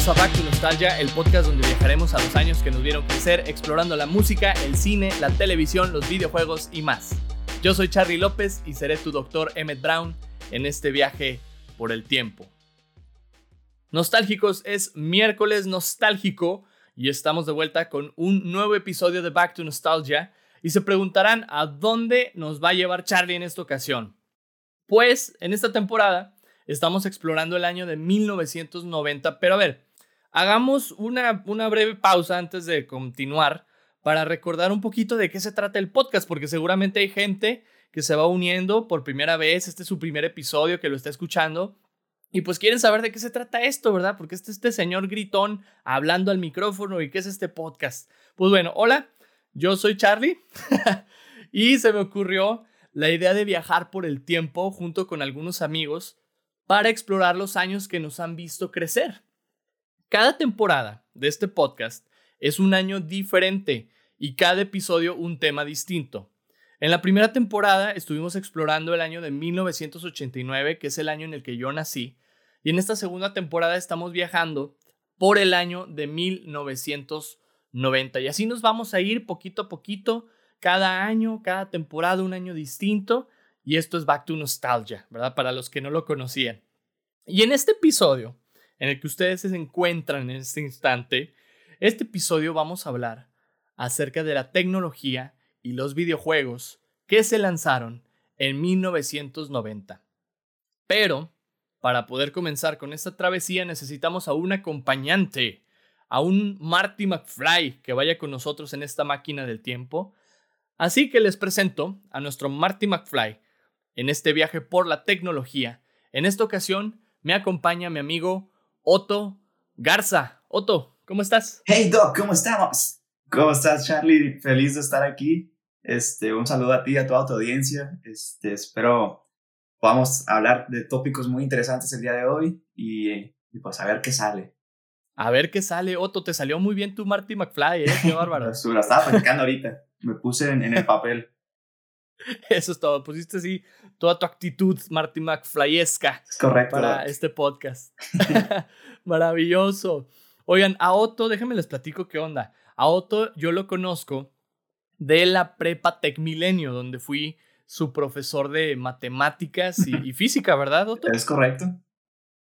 Bienvenidos a Back to Nostalgia, el podcast donde viajaremos a los años que nos vieron crecer explorando la música, el cine, la televisión, los videojuegos y más. Yo soy Charlie López y seré tu doctor Emmett Brown en este viaje por el tiempo. Nostálgicos es miércoles nostálgico y estamos de vuelta con un nuevo episodio de Back to Nostalgia y se preguntarán a dónde nos va a llevar Charlie en esta ocasión. Pues en esta temporada estamos explorando el año de 1990, pero a ver, hagamos una, una breve pausa antes de continuar para recordar un poquito de qué se trata el podcast, porque seguramente hay gente que se va uniendo por primera vez, este es su primer episodio que lo está escuchando y pues quieren saber de qué se trata esto, ¿verdad? Porque este, este señor gritón hablando al micrófono y qué es este podcast. Pues bueno, hola, yo soy Charlie y se me ocurrió la idea de viajar por el tiempo junto con algunos amigos para explorar los años que nos han visto crecer. Cada temporada de este podcast es un año diferente y cada episodio un tema distinto. En la primera temporada estuvimos explorando el año de 1989, que es el año en el que yo nací, y en esta segunda temporada estamos viajando por el año de 1990. Y así nos vamos a ir poquito a poquito, cada año, cada temporada, un año distinto. Y esto es Back to Nostalgia, ¿verdad? Para los que no lo conocían. Y en este episodio, en el que ustedes se encuentran en este instante, este episodio vamos a hablar acerca de la tecnología y los videojuegos que se lanzaron en 1990. Pero para poder comenzar con esta travesía necesitamos a un acompañante, a un Marty McFly que vaya con nosotros en esta máquina del tiempo. Así que les presento a nuestro Marty McFly en este viaje por la tecnología. En esta ocasión me acompaña mi amigo Otto Garza. Otto, ¿cómo estás? Hey Doc, ¿cómo estamos? ¿Cómo estás, Charlie? Feliz de estar aquí. Este, un saludo a ti, a toda tu audiencia. Este, espero a hablar de tópicos muy interesantes el día de hoy y, pues a ver qué sale. A ver qué sale, Otto, te salió muy bien tu Marty McFly, ¿eh? Qué bárbaro. la estaba practicando ahorita, me puse en, el papel. Eso es todo, pusiste así toda tu actitud Marty McFlyesca. Correcto. Para este podcast. Maravilloso. Oigan, a Otto, déjenme les platico qué onda. A Otto yo lo conozco de la prepa Tech Milenio, donde fui su profesor de matemáticas y, física, ¿verdad, doctor? Es correcto.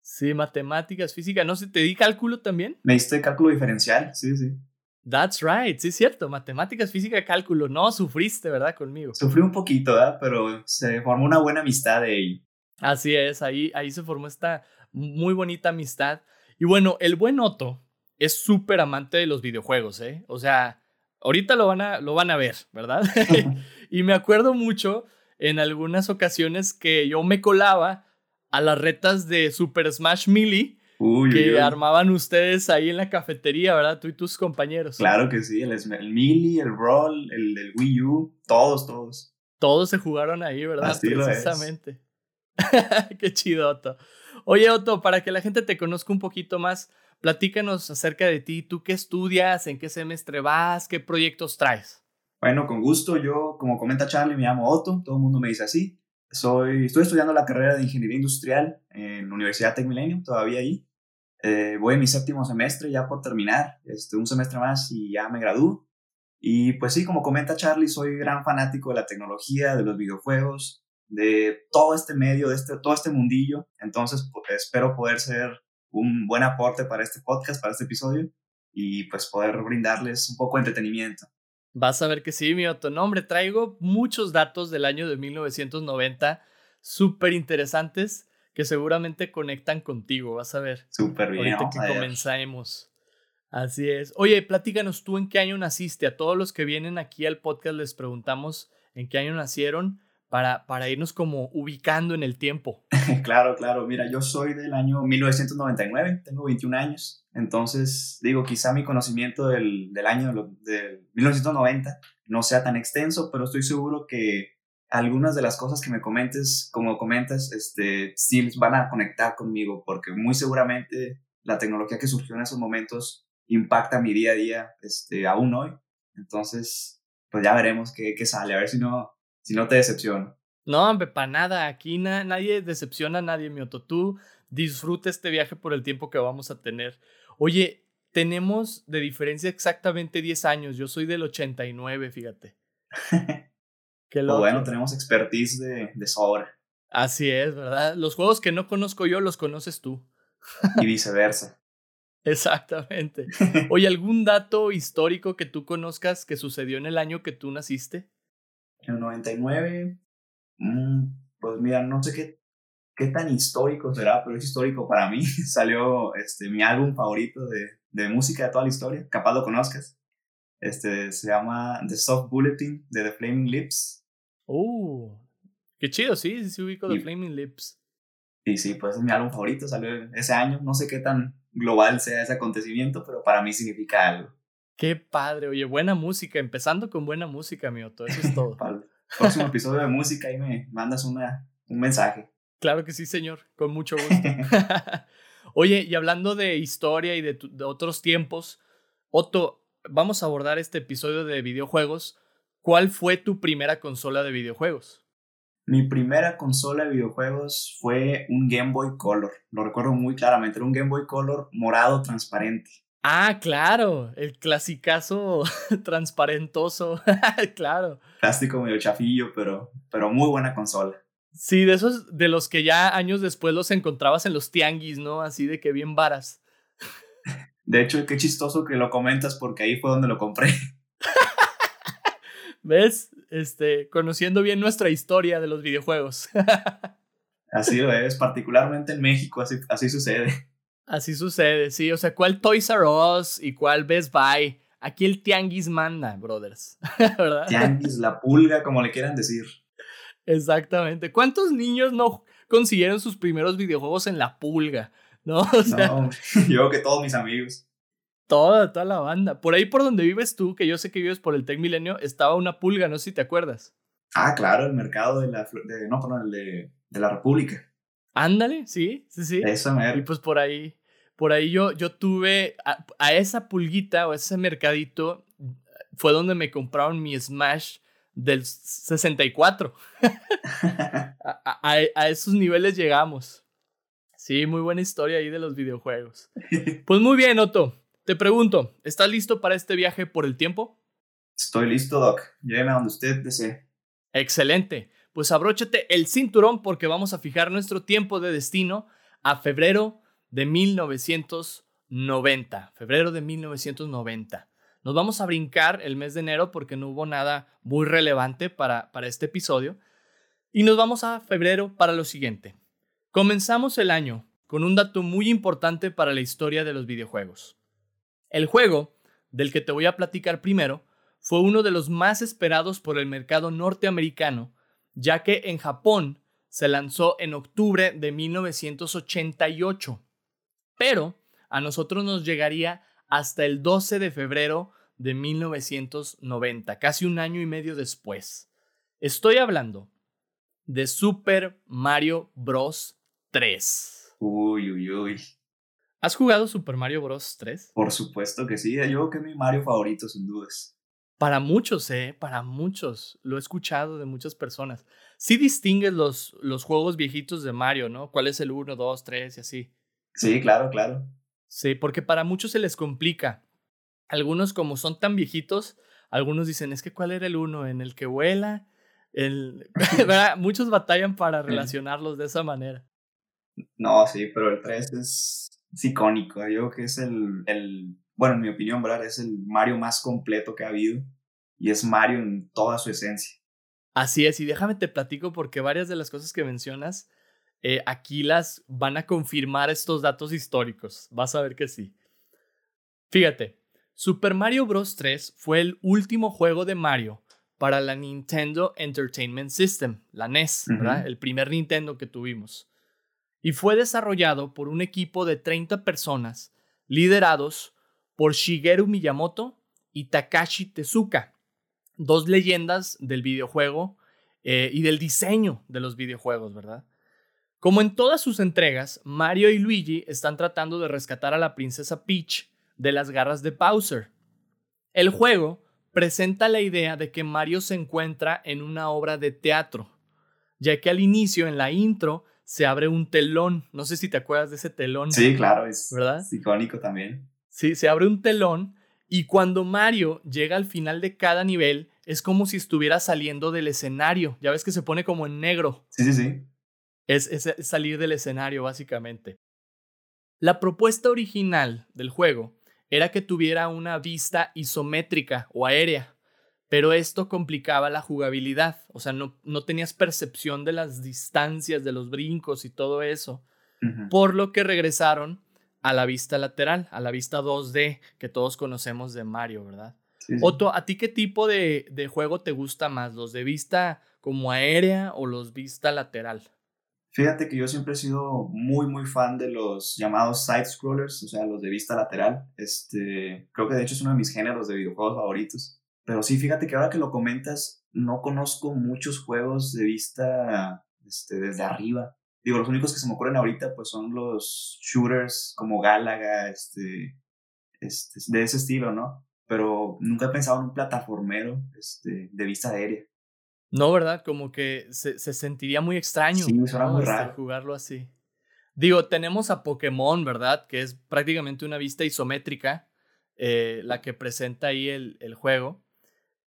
Sí, matemáticas, física. ¿No se te di cálculo también? Me diste cálculo diferencial, sí, sí. That's right, sí es cierto. Matemáticas, física, cálculo. No, sufriste, ¿verdad? Conmigo. Sufrí un poquito, ¿verdad? Pero se formó una buena amistad de ello. Así es, ahí, ahí se formó esta muy bonita amistad. Y bueno, el buen Otto es súper amante de los videojuegos, ¿eh? O sea, ahorita lo van a, lo van a ver, ¿verdad? Y me acuerdo mucho en algunas ocasiones que yo me colaba a las retas de Super Smash Melee que armaban ustedes ahí en la cafetería, ¿verdad? Tú y tus compañeros. Claro que sí, el, el Melee, el Roll, el Wii U, todos, todos. Todos se jugaron ahí, ¿verdad? Así Precisamente. Qué chido, Otto. Oye, Otto, para que la gente te conozca un poquito más, platícanos acerca de ti. ¿Tú qué estudias? ¿En qué semestre vas? ¿Qué proyectos traes? Bueno, con gusto. Yo, como comenta Charlie, me llamo Otto. Todo el mundo me dice así. Soy, estoy estudiando la carrera de Ingeniería Industrial en la Universidad Tech Millennium, todavía ahí. Eh, voy en mi séptimo semestre, ya por terminar, este, un semestre más y ya me gradúo. Y pues sí, como comenta Charlie, soy gran fanático de la tecnología, de los videojuegos, de todo este medio, de este, todo este mundillo. Entonces, espero poder ser un buen aporte para este podcast, para este episodio y pues poder brindarles un poco de entretenimiento. Vas a ver que sí, mi Otto. No, hombre, traigo muchos datos del año de 1990 súper interesantes que seguramente conectan contigo. Vas a ver. Súper bien. Ahorita que comenzamos. Así es. Oye, platícanos tú en qué año naciste. A todos los que vienen aquí al podcast les preguntamos en qué año nacieron para, para irnos como ubicando en el tiempo. claro, claro. Mira, yo soy del año 1999, tengo 21 años. Entonces, digo, quizá mi conocimiento del, del año de 1990 no sea tan extenso, pero estoy seguro que algunas de las cosas que me comentes, como comentas, este, sí van a conectar conmigo, porque muy seguramente la tecnología que surgió en esos momentos impacta mi día a día, este, aún hoy. Entonces, pues ya veremos qué, qué sale, a ver si no, si no te decepciono. No, hombre, para nada. Aquí nadie decepciona a nadie, Mioto. Tú disfruta este viaje por el tiempo que vamos a tener. Oye, tenemos de diferencia exactamente 10 años. Yo soy del 89, fíjate. Qué loco. bueno, tenemos expertise de, de sobra. Así es, ¿verdad? Los juegos que no conozco yo los conoces tú. Y viceversa. Exactamente. Oye, ¿algún dato histórico que tú conozcas que sucedió en el año que tú naciste? En el 99, mm, pues mira, no sé qué, qué tan histórico será, pero es histórico para mí. Salió este, mi álbum favorito de, de música de toda la historia, capaz lo conozcas. Este, se llama The Soft Bulletin de The Flaming Lips. Uh, qué chido, sí, sí, ubico The Flaming Lips. Y sí, pues es mi álbum favorito, salió ese año. No sé qué tan global sea ese acontecimiento, pero para mí significa algo. Qué padre, oye, buena música, empezando con buena música, todo eso es todo. para el próximo episodio de música ahí me mandas una, un mensaje. Claro que sí, señor, con mucho gusto. oye, y hablando de historia y de, de otros tiempos, Otto, vamos a abordar este episodio de videojuegos. ¿Cuál fue tu primera consola de videojuegos? Mi primera consola de videojuegos fue un Game Boy Color. Lo recuerdo muy claramente. Era un Game Boy Color morado transparente. Ah, claro. El clasicazo transparentoso. claro. Plástico medio chafillo, pero, pero muy buena consola. Sí, de esos de los que ya años después los encontrabas en los tianguis, ¿no? Así de que bien varas. De hecho, qué chistoso que lo comentas porque ahí fue donde lo compré. ¿Ves? Este, conociendo bien nuestra historia de los videojuegos. así lo es, particularmente en México, así, así sucede. Así sucede, sí. O sea, ¿cuál Toys R Us y cuál Best Buy? Aquí el tianguis manda, brothers. ¿Verdad? Tianguis, la pulga, como le quieran decir. Exactamente. ¿Cuántos niños no consiguieron sus primeros videojuegos en la pulga? No, no yo que todos mis amigos. Toda, toda la banda. Por ahí por donde vives tú, que yo sé que vives por el Tec Milenio, estaba una pulga, no sé si te acuerdas. Ah, claro, el mercado de la, de, no, perdón, el de, de la República. Ándale, sí, sí, sí. Eso, mer. Y pues por ahí, por ahí yo, yo tuve a, esa pulguita o ese mercadito, fue donde me compraron mi Smash del 64. a, a, esos niveles llegamos. Sí, muy buena historia ahí de los videojuegos. Pues muy bien, Otto. Te pregunto, ¿estás listo para este viaje por el tiempo? Estoy listo, Doc. Lléveme a donde usted desee. Excelente. Pues abróchate el cinturón porque vamos a fijar nuestro tiempo de destino a febrero de 1990. Febrero de 1990. Nos vamos a brincar el mes de enero porque no hubo nada muy relevante para, para este episodio. Y nos vamos a febrero para lo siguiente. Comenzamos el año con un dato muy importante para la historia de los videojuegos. El juego, del que te voy a platicar primero, fue uno de los más esperados por el mercado norteamericano, ya que en Japón se lanzó en octubre de 1988, pero a nosotros nos llegaría hasta el 12 de febrero de 1990, casi un año y medio después. Estoy hablando de Super Mario Bros. 3. Uy, uy, uy. ¿Has jugado Super Mario Bros. 3? Por supuesto que sí, yo creo que es mi Mario favorito, sin dudas. Para muchos, ¿eh? Para muchos. Lo he escuchado de muchas personas. Sí distingues los, los juegos viejitos de Mario, ¿no? ¿Cuál es el 1, 2, 3 y así? Sí, claro, claro. Sí, porque para muchos se les complica. Algunos, como son tan viejitos, algunos dicen, es que ¿cuál era el 1? ¿En el que vuela? El... muchos batallan para relacionarlos de esa manera. No, sí, pero el 3 es es icónico. Yo creo que es el, el, bueno, en mi opinión, ¿verdad? Es el Mario más completo que ha habido y es Mario en toda su esencia. Así es, y déjame te platico porque varias de las cosas que mencionas eh, aquí las van a confirmar estos datos históricos. Vas a ver que sí. Fíjate, Super Mario Bros. 3 fue el último juego de Mario para la Nintendo Entertainment System, la NES, ¿verdad? El primer Nintendo que tuvimos y fue desarrollado por un equipo de 30 personas liderados por Shigeru Miyamoto y Takashi Tezuka, dos leyendas del videojuego eh, y del diseño de los videojuegos, ¿verdad? Como en todas sus entregas, Mario y Luigi están tratando de rescatar a la princesa Peach de las garras de Bowser. El juego presenta la idea de que Mario se encuentra en una obra de teatro ya que al inicio, en la intro, se abre un telón. No sé si te acuerdas de ese telón. Sí, claro, es, ¿verdad? icónico también. Sí, se abre un telón y cuando Mario llega al final de cada nivel, es como si estuviera saliendo del escenario. Ya ves que se pone como en negro. Sí, sí, sí. Es, es salir del escenario, básicamente. La propuesta original del juego era que tuviera una vista isométrica o aérea, pero esto complicaba la jugabilidad, o sea, no, no tenías percepción de las distancias, de los brincos y todo eso, por lo que regresaron a la vista lateral, a la vista 2D que todos conocemos de Mario, ¿verdad? Otto, ¿a ti qué tipo de, de, juego te gusta más? ¿Los de vista como aérea o los vista lateral? Fíjate que yo siempre he sido muy, muy fan de los llamados side scrollers, o sea, los de vista lateral. Este, creo que de hecho es uno de mis géneros de videojuegos favoritos. Pero sí, fíjate que ahora que lo comentas, no conozco muchos juegos de vista este, desde arriba. Digo, los únicos que se me ocurren ahorita pues son los shooters como Galaga, este, este, de ese estilo, ¿no? Pero nunca he pensado en un plataformero este, de vista aérea. No, ¿verdad? Como que se, se sentiría muy extraño. Sí, suena muy este, raro. Jugarlo así. Digo, tenemos a Pokémon, ¿verdad? Que es prácticamente una vista isométrica, eh, la que presenta ahí el, el, juego,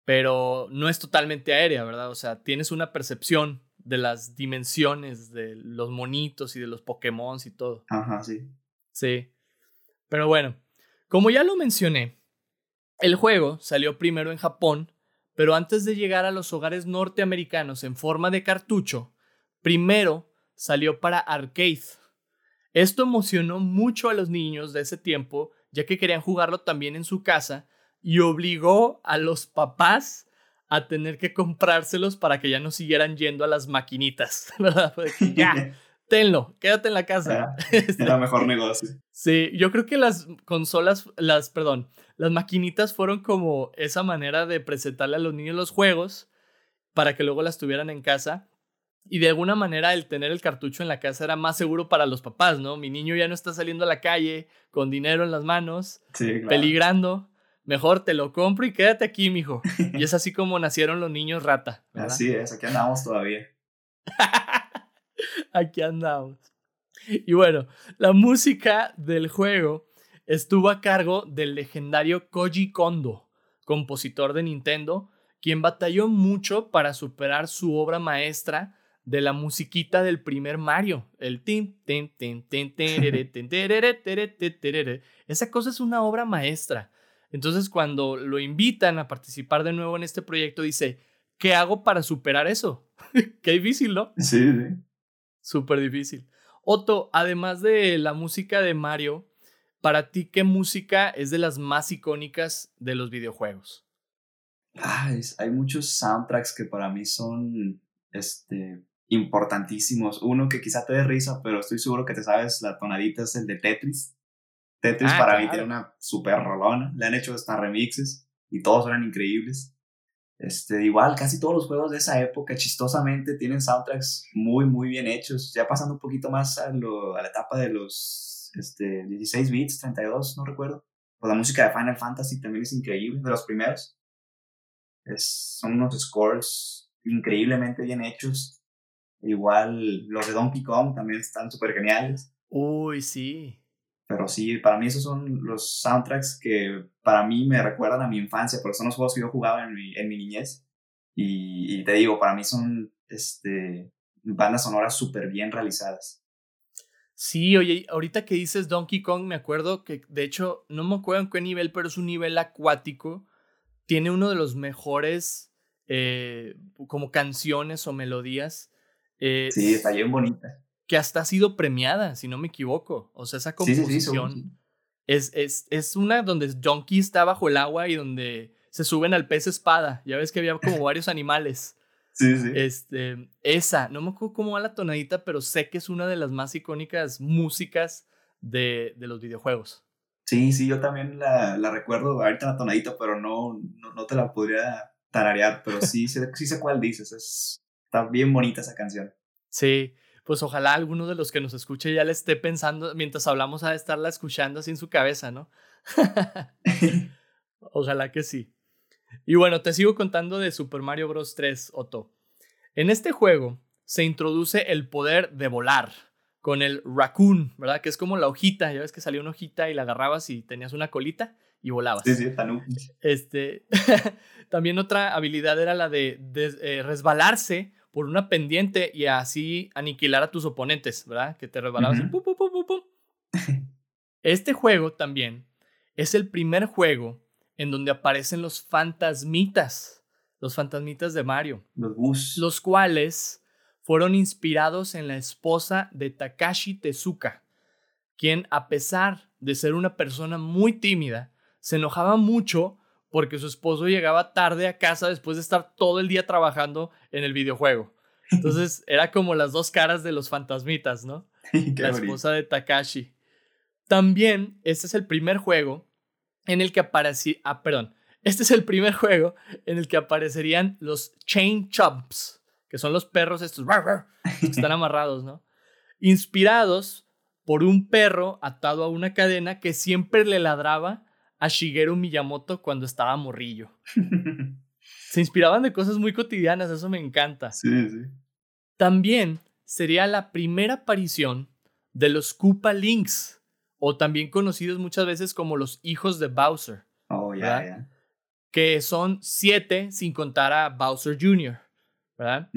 pero no es totalmente aérea, ¿verdad? O sea, tienes una percepción de las dimensiones de los monitos y de los Pokémon y todo. Ajá, sí. Sí. Pero bueno, como ya lo mencioné, el juego salió primero en Japón pero antes de llegar a los hogares norteamericanos en forma de cartucho, primero salió para arcade. Esto emocionó mucho a los niños de ese tiempo, ya que querían jugarlo también en su casa, y obligó a los papás a tener que comprárselos para que ya no siguieran yendo a las maquinitas, ¿verdad? ya, tenlo, quédate en la casa. Era mejor negocio. Sí, yo creo que las consolas, las, perdón, las maquinitas fueron como esa manera de presentarle a los niños los juegos para que luego las tuvieran en casa. Y de alguna manera el tener el cartucho en la casa era más seguro para los papás, ¿no? Mi niño ya no está saliendo a la calle con dinero en las manos, peligrando. Mejor te lo compro y quédate aquí, mijo. Y es así como nacieron los niños rata. Así es, aquí andamos todavía. aquí andamos. Y bueno, la música del juego estuvo a cargo del legendario Koji Kondo, compositor de Nintendo, quien batalló mucho para superar su obra maestra de la musiquita del primer Mario, el tin tin tin tin Esa cosa es una obra maestra. Entonces, cuando lo invitan a participar de nuevo en este proyecto, dice, ¿qué hago para superar eso? Qué difícil, ¿no? Sí, sí. Súper difícil. Otto, además de la música de Mario, para ti, ¿qué música es de las más icónicas de los videojuegos? hay muchos soundtracks que para mí son este, importantísimos. Uno que quizá te dé risa, pero estoy seguro que te sabes, la tonadita es el de Tetris. Tetris ah, para mí tiene una super rolona. Le han hecho hasta remixes y todos eran increíbles. Este, igual, casi todos los juegos de esa época, chistosamente, tienen soundtracks muy, muy bien hechos. Ya pasando un poquito más a, lo, a la etapa de los este, 16 bits, 32, no recuerdo. Pues la música de Final Fantasy también es increíble, de los primeros. Es, son unos scores increíblemente bien hechos. Igual los de Donkey Kong también están súper geniales. Uy, sí. Pero sí, para mí esos son los soundtracks que para mí me recuerdan a mi infancia, porque son los juegos que yo jugaba en mi, en mi niñez. Y, te digo, para mí son este, bandas sonoras súper bien realizadas. Sí, oye, ahorita que dices Donkey Kong, me acuerdo que, de hecho, no me acuerdo en qué nivel, pero es un nivel acuático. Tiene uno de los mejores, eh, como canciones o melodías. Eh, sí, está bien bonita que hasta ha sido premiada, si no me equivoco. O sea, esa composición es, es, es una donde Donkey está bajo el agua y donde se suben al pez espada. Ya ves que había como varios animales. Sí, sí. Este, esa, no me acuerdo cómo va la tonadita, pero sé que es una de las más icónicas músicas de, de los videojuegos. Sí, sí, yo también la, la, recuerdo ahorita la tonadita, pero no, no, te la podría tararear, pero sí, sí, sí sé cuál dices. Es, está bien bonita esa canción. Sí, pues ojalá alguno de los que nos escuche ya le esté pensando, mientras hablamos a estarla escuchando así en su cabeza, ¿no? ojalá que sí. Y bueno, te sigo contando de Super Mario Bros. 3, Otto. En este juego se introduce el poder de volar con el raccoon, ¿verdad? Que es como la hojita, ya ves que salía una hojita y la agarrabas y tenías una colita y volabas. Sí, sí, Este, también otra habilidad era la de, eh, resbalarse por una pendiente y así aniquilar a tus oponentes, ¿verdad? Que te resbalabas y pum, pum, pum, pum, pum. Este juego también es el primer juego en donde aparecen los fantasmitas, los fantasmitas de Mario. Los bus. Los cuales fueron inspirados en la esposa de Takashi Tezuka, quien a pesar de ser una persona muy tímida, se enojaba mucho porque su esposo llegaba tarde a casa después de estar todo el día trabajando en el videojuego. Entonces era como las dos caras de los fantasmitas, ¿no? la esposa de Takashi. También este es el primer juego en el que aparecía, ah, perdón, este es el primer juego en el que aparecerían los Chain Chumps, que son los perros estos que están amarrados, ¿no? Inspirados por un perro atado a una cadena que siempre le ladraba a Shigeru Miyamoto cuando estaba morrillo. Se inspiraban de cosas muy cotidianas, eso me encanta. Sí, sí. También sería la primera aparición de los Koopa Links, o también conocidos muchas veces como los hijos de Bowser. Oh, ya, ya. Que son siete sin contar a Bowser Jr., ¿verdad?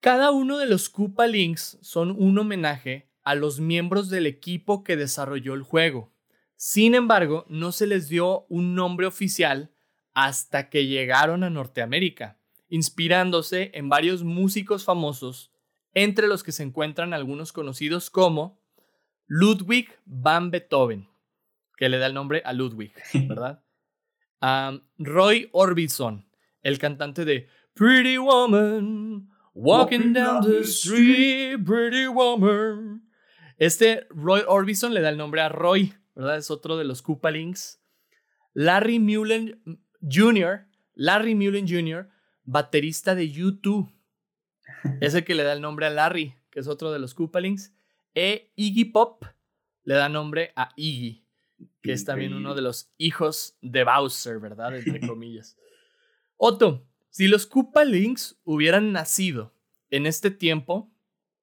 Cada uno de los Koopa Links son un homenaje a los miembros del equipo que desarrolló el juego. Sin embargo, no se les dio un nombre oficial hasta que llegaron a Norteamérica, inspirándose en varios músicos famosos, entre los que se encuentran algunos conocidos como Ludwig van Beethoven, que le da el nombre a Ludwig, ¿verdad? Roy Orbison, el cantante de Pretty Woman, Walking down the street, Pretty Woman. Este Roy Orbison le da el nombre a Roy, ¿verdad? Es otro de los Koopalings. Larry Mullen Jr., Larry Mullen Jr., baterista de U2. Es el que le da el nombre a Larry, que es otro de los Koopalings. E Iggy Pop le da nombre a Iggy, que es también uno de los hijos de Bowser, ¿verdad? Entre comillas. Otto, si los Koopa Links hubieran nacido en este tiempo,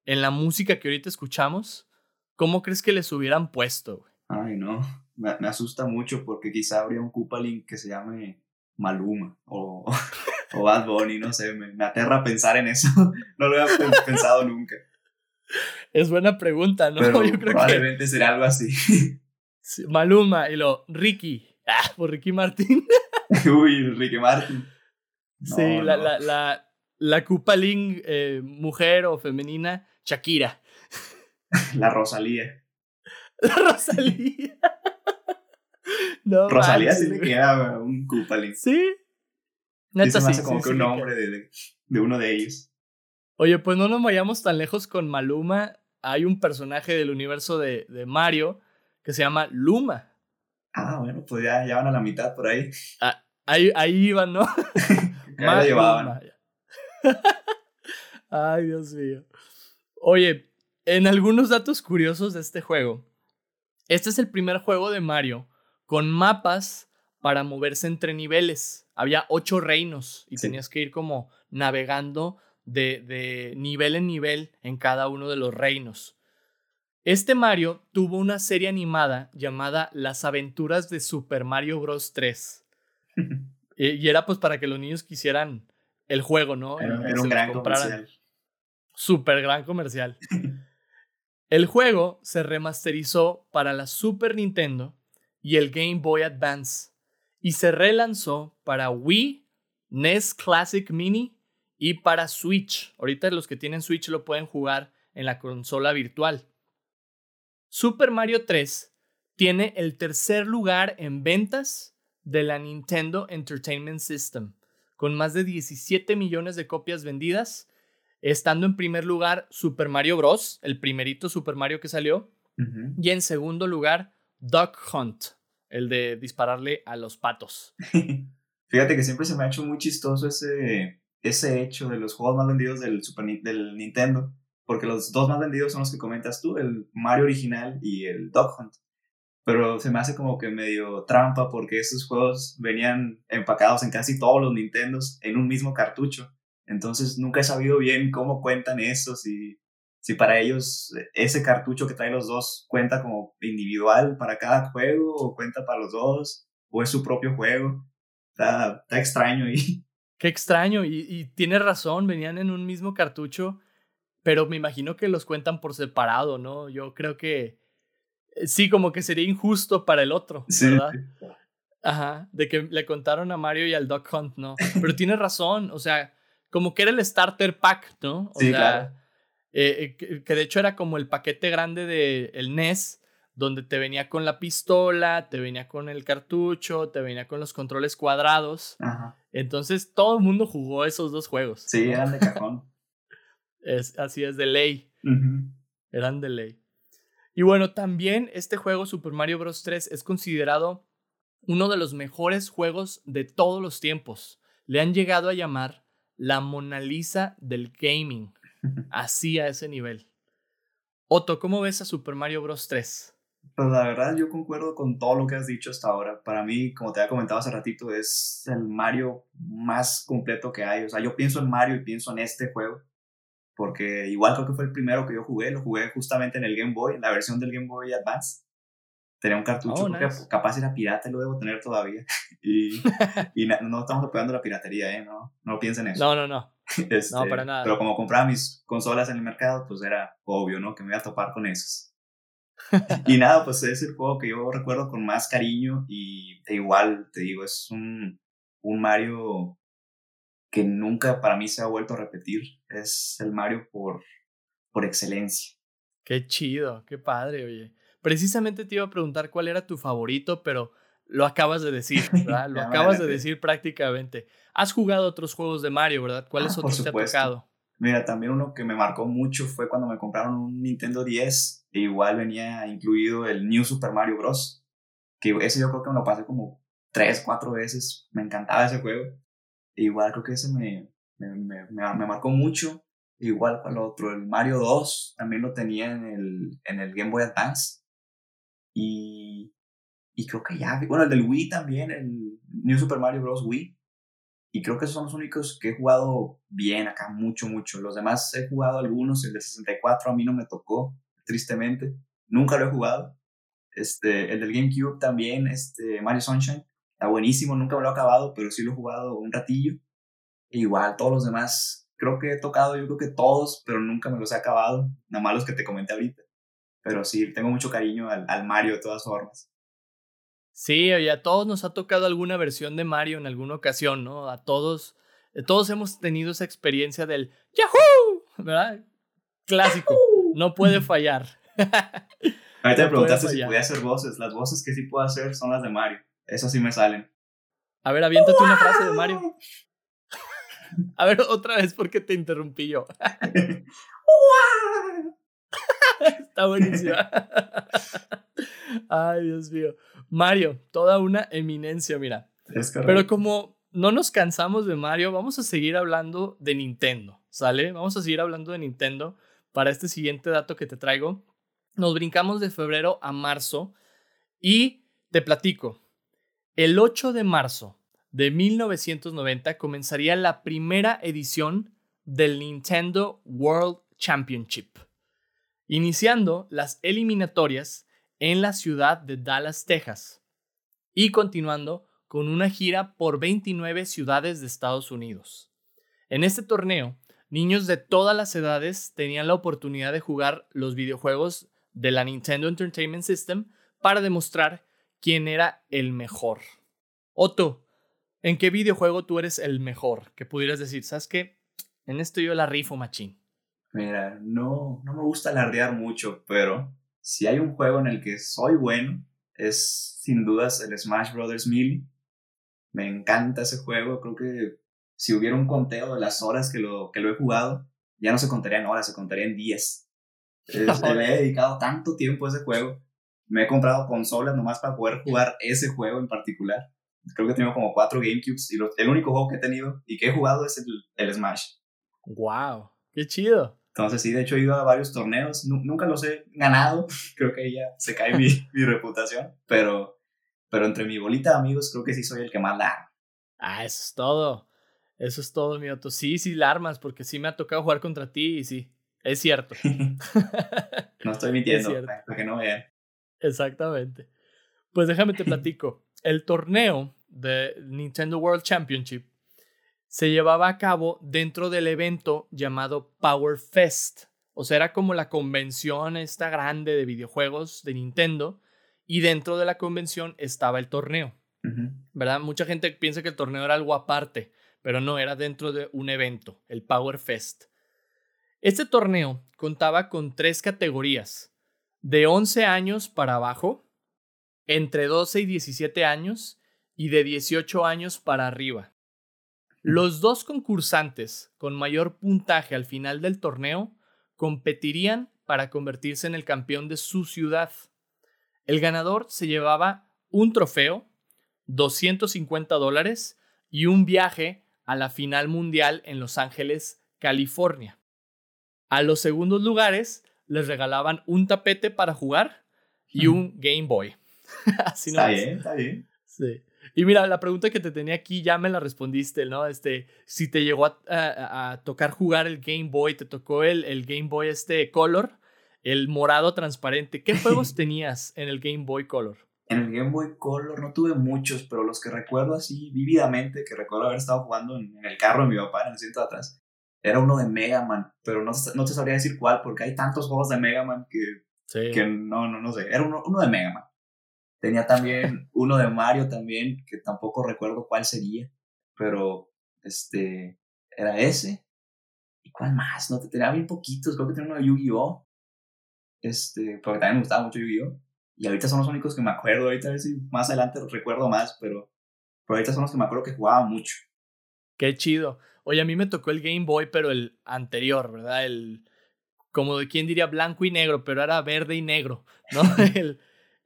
en la música que ahorita escuchamos, ¿cómo crees que les hubieran puesto? Ay, no, me, asusta mucho porque quizá habría un Koopa Link que se llame Maluma o, o Bad Bunny, no sé, me, me aterra pensar en eso, no lo había pensado nunca. Es buena pregunta, ¿no? Yo creo probablemente será algo así. Maluma y lo Ricky. Ah, por Ricky Martin. Uy, Ricky Martin. sí, la, la, la, la Kupalín eh, mujer o femenina, Shakira. La Rosalía. La Rosalía. no, Rosalía sí le queda un Kupalín. Sí. Neta, sí, como que un nombre de, de uno de ellos. Oye, pues no nos vayamos tan lejos con Maluma. Hay un personaje del universo de, de Mario que se llama Luma. Ah, bueno, pues ya, van a la mitad por ahí. Ah, ahí, ahí iban, ¿no? Más llevaban. Ay, Dios mío. Oye, en algunos datos curiosos de este juego, este es el primer juego de Mario con mapas para moverse entre niveles. Había ocho reinos y tenías que ir como navegando de, nivel en nivel en cada uno de los reinos. Este Mario tuvo una serie animada llamada Las aventuras de Super Mario Bros. 3. y era pues para que los niños quisieran el juego, ¿no? Era, un gran comercial. Super gran comercial. el juego se remasterizó para la Super Nintendo y el Game Boy Advance y se relanzó para Wii, NES Classic Mini y para Switch. Ahorita los que tienen Switch lo pueden jugar en la consola virtual. Super Mario 3 tiene el tercer lugar en ventas de la Nintendo Entertainment System, con más de 17 millones de copias vendidas, estando en primer lugar Super Mario Bros., el primerito Super Mario que salió, y en segundo lugar Duck Hunt, el de dispararle a los patos. Fíjate que siempre se me ha hecho muy chistoso ese, ese hecho de los juegos más vendidos del, Super, del Nintendo, porque los dos más vendidos son los que comentas tú, el Mario original y el Dog Hunt. Pero se me hace como que medio trampa porque esos juegos venían empacados en casi todos los Nintendos en un mismo cartucho. Entonces nunca he sabido bien cómo cuentan eso, si, si para ellos ese cartucho que trae los dos cuenta como individual para cada juego o cuenta para los dos o es su propio juego. Está, está extraño y... Qué extraño, y, y tienes razón, venían en un mismo cartucho, pero me imagino que los cuentan por separado, ¿no? Yo creo que eh, sí, como que sería injusto para el otro, ¿verdad? Ajá, de que le contaron a Mario y al Duck Hunt, ¿no? Pero tienes razón, o sea, como que era el starter pack, ¿no? O sí, sea, claro. eh, que, que, de hecho era como el paquete grande del el NES, donde te venía con la pistola, te venía con el cartucho, te venía con los controles cuadrados. Ajá. Entonces todo el mundo jugó esos dos juegos. Sí, eran de cajón. es, así es, de ley. Uh -huh. Eran de ley. Y bueno, también este juego Super Mario Bros. 3 es considerado uno de los mejores juegos de todos los tiempos. Le han llegado a llamar la Mona Lisa del gaming. Así a ese nivel. Otto, ¿cómo ves a Super Mario Bros. 3? Pues la verdad yo concuerdo con todo lo que has dicho hasta ahora. Para mí, como te había comentado hace ratito, es el Mario más completo que hay. O sea, yo pienso en Mario y pienso en este juego. Porque igual creo que fue el primero que yo jugué. Lo jugué justamente en el Game Boy, en la versión del Game Boy Advance. Tenía un cartucho Oh, creo nice. que capaz era pirata y lo debo tener todavía. Y, no estamos apoyando la piratería, ¿eh? No, no piensen eso. No, no, no. Este, No, para nada. Pero como compraba mis consolas en el mercado, pues era obvio, ¿no? Que me iba a topar con esos. y nada, pues es el juego que yo recuerdo con más cariño y e igual, te digo, es un, un Mario que nunca para mí se ha vuelto a repetir. Es el Mario por, por excelencia. Qué chido, qué padre, oye. Precisamente te iba a preguntar cuál era tu favorito, pero lo acabas de decir, ¿verdad? Lo acabas de decir prácticamente. Has jugado otros juegos de Mario, ¿verdad? ¿Cuáles Ah, otros te ha tocado? Mira, también uno que me marcó mucho fue cuando me compraron un Nintendo 10 e igual venía incluido el New Super Mario Bros. Que ese yo creo que me lo pasé como tres, cuatro veces. Me encantaba ese juego. E igual creo que ese me, me, me, me- me marcó mucho. Igual con el otro, el Mario 2 también lo tenía en el, en el Game Boy Advance. Y, y creo que ya, bueno, el del Wii también, el New Super Mario Bros. Wii. Y creo que esos son los únicos que he jugado bien acá, mucho, mucho. Los demás he jugado algunos, el de 64 a mí no me tocó, tristemente. Nunca lo he jugado. Este, el del GameCube también, este, Mario Sunshine, está buenísimo, nunca me lo he acabado, pero sí lo he jugado un ratillo. E igual, todos los demás, creo que he tocado, yo creo que todos, pero nunca me los he acabado. Nada más los que te comenté ahorita. Pero sí, tengo mucho cariño al, al Mario de todas formas. Sí, oye, a todos nos ha tocado alguna versión de Mario en alguna ocasión, ¿no? A todos, eh, todos hemos tenido esa experiencia del Yahoo, ¿verdad? Clásico, no puede fallar. Ahorita me preguntaste si podía hacer voces. Las voces que sí puedo hacer son las de Mario. Esas sí me salen. A ver, aviéntate una frase de Mario. A ver, otra vez porque te interrumpí yo. Está buenísima. Ay, Dios mío. Mario, toda una eminencia, mira. Es. Pero como no nos cansamos de Mario, vamos a seguir hablando de Nintendo, ¿sale? Vamos a seguir hablando de Nintendo para este siguiente dato que te traigo. Nos brincamos de febrero a marzo y te platico. El 8 de marzo de 1990 comenzaría la primera edición del Nintendo World Championship, iniciando las eliminatorias en la ciudad de Dallas, Texas, y continuando con una gira por 29 ciudades de Estados Unidos. En este torneo, niños de todas las edades tenían la oportunidad de jugar los videojuegos de la Nintendo Entertainment System para demostrar quién era el mejor. Otto, ¿en qué videojuego tú eres el mejor? Que pudieras decir, ¿sabes qué? En esto yo la rifo, machín. Mira, no, no me gusta alardear mucho, pero si hay un juego en el que soy bueno, es sin dudas el Smash Brothers Melee. Me encanta ese juego, creo que si hubiera un conteo de las horas que lo, que lo he jugado, ya no se contaría en horas, se contaría en días. Es- le he dedicado tanto tiempo a ese juego. Me he comprado consolas nomás para poder jugar ese juego en particular. Creo que tengo como cuatro GameCubes y lo- el único juego que he tenido y que he jugado es el, el Smash. ¡Wow! ¡Qué chido! Entonces, sí, de hecho he ido a varios torneos. Nu- nunca los he ganado. Creo que ahí ya se cae mi, mi reputación. Pero, pero entre mi bolita de amigos, creo que sí soy el que más la. Ah, eso es todo. Eso es todo, mi Otto. Sí, sí, la armas, porque sí me ha tocado jugar contra ti y sí, es cierto. no estoy mintiendo, para que no vean. Exactamente. Pues déjame te platico. El torneo de Nintendo World Championship se llevaba a cabo dentro del evento llamado Power Fest. O sea, era como la convención esta grande de videojuegos de Nintendo y dentro de la convención estaba el torneo. ¿Verdad? Mucha gente piensa que el torneo era algo aparte, pero no, era dentro de un evento, el Power Fest. Este torneo contaba con tres categorías, de 11 años para abajo, entre 12 y 17 años y de 18 años para arriba. Los dos concursantes con mayor puntaje al final del torneo competirían para convertirse en el campeón de su ciudad. El ganador se llevaba un trofeo, 250 dólares y un viaje a la final mundial en Los Ángeles, California. A los segundos lugares les regalaban un tapete para jugar y un Game Boy. Así está bien, está bien. Sí. Y mira, la pregunta que te tenía aquí ya me la respondiste, ¿no? Este, si te llegó a, tocar jugar el Game Boy, te tocó el, el, Game Boy este Color, el morado transparente. ¿Qué juegos tenías en el Game Boy Color? En el Game Boy Color no tuve muchos, pero los que recuerdo así vívidamente, que recuerdo haber estado jugando en, el carro de mi papá en el asiento de atrás, era uno de Mega Man, pero no, no te sabría decir cuál, porque hay tantos juegos de Mega Man que, que no, no, no sé. Era uno, uno de Mega Man. Tenía también uno de Mario también, que tampoco recuerdo cuál sería, pero este era ese. ¿Y cuál más? No, te tenía bien poquitos, creo que tenía uno de Yu-Gi-Oh! Este, porque también me gustaba mucho Yu-Gi-Oh! Y ahorita son los únicos que me acuerdo, ahorita a ver si más adelante recuerdo más, pero, pero ahorita son los que me acuerdo que jugaba mucho. Qué chido. Oye, a mí me tocó el Game Boy, pero el anterior, ¿verdad? El, como de quién diría blanco y negro, pero era verde y negro, ¿no? el,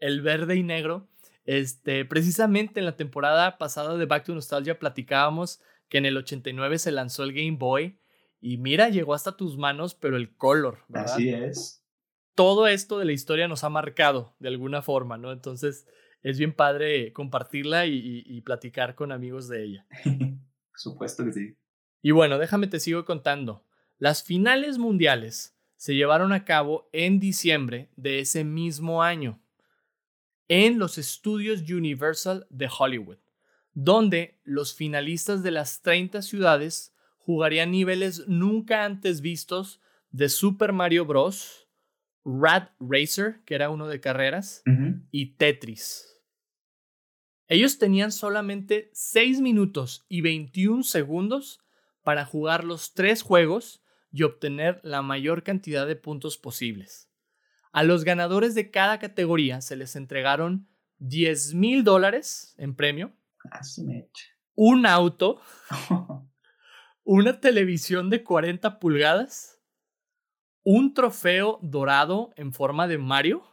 el verde y negro. Este, precisamente en la temporada pasada de Back to Nostalgia platicábamos que en el 89 se lanzó el Game Boy y mira, llegó hasta tus manos, pero el color, ¿verdad? Así es. Todo esto de la historia nos ha marcado de alguna forma, ¿no? Entonces es bien padre compartirla y, platicar con amigos de ella. Por supuesto que sí. Y bueno, déjame te sigo contando. Las finales mundiales se llevaron a cabo en diciembre de ese mismo año en los estudios Universal de Hollywood, donde los finalistas de las 30 ciudades jugarían niveles nunca antes vistos de Super Mario Bros., Rad Racer, que era uno de carreras, y Tetris. Ellos tenían solamente 6 minutos y 21 segundos para jugar los tres juegos y obtener la mayor cantidad de puntos posibles. A los ganadores de cada categoría se les entregaron 10 mil dólares en premio, ah, un auto, una televisión de 40 pulgadas, un trofeo dorado en forma de Mario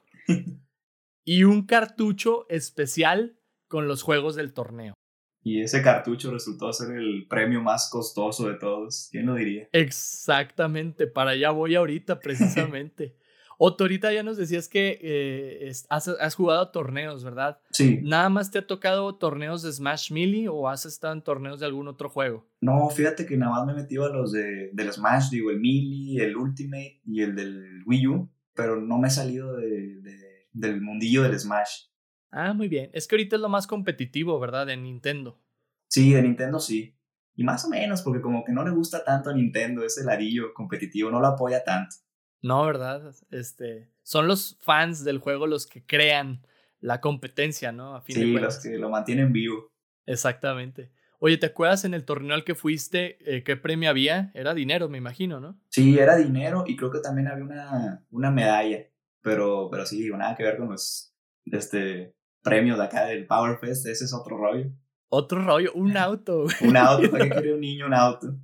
y un cartucho especial con los juegos del torneo. Y ese cartucho resultó ser el premio más costoso de todos. ¿Quién lo diría? Exactamente, para allá voy ahorita precisamente. Otto, ahorita ya nos decías que eh, has, jugado torneos, ¿verdad? Sí. ¿Nada más te ha tocado torneos de Smash Melee o has estado en torneos de algún otro juego? No, fíjate que nada más me he metido a los de, del Smash, digo, el Melee, el Ultimate y el del Wii U, pero no me he salido del mundillo del Smash. Ah, muy bien. Es que ahorita es lo más competitivo, ¿verdad? De Nintendo. Sí, de Nintendo sí. Y más o menos, porque como que no le gusta tanto a Nintendo ese ladillo competitivo, no lo apoya tanto. No, ¿verdad? Este, son los fans del juego los que crean la competencia, ¿no? A fin sí, los que lo mantienen vivo. Exactamente. Oye, ¿te acuerdas en el torneo al que fuiste eh, qué premio había? Era dinero, me imagino, ¿no? Sí, era dinero y creo que también había una, una medalla. Pero, pero sí, digo, nada que ver con los este, premios de acá del Power Fest. Ese es otro rollo. Otro rollo, un auto. un auto, ¿para qué quiere un niño un auto?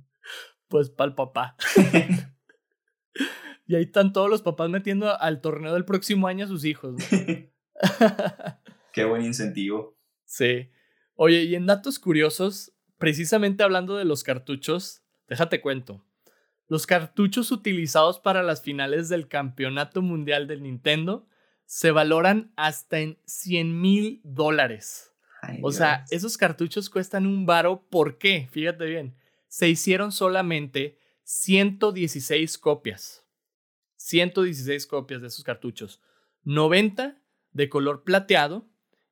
Pues para el papá. Y ahí están todos los papás metiendo al torneo del próximo año a sus hijos. Qué buen incentivo. Sí. Oye, y en datos curiosos, precisamente hablando de los cartuchos, déjate cuento. Los cartuchos utilizados para las finales del Campeonato Mundial del Nintendo se valoran hasta en 100 mil dólares. O sea, esos cartuchos cuestan un varo. ¿Por qué? Fíjate bien. se hicieron solamente 116 copias. 116 copias de esos cartuchos. 90 de color plateado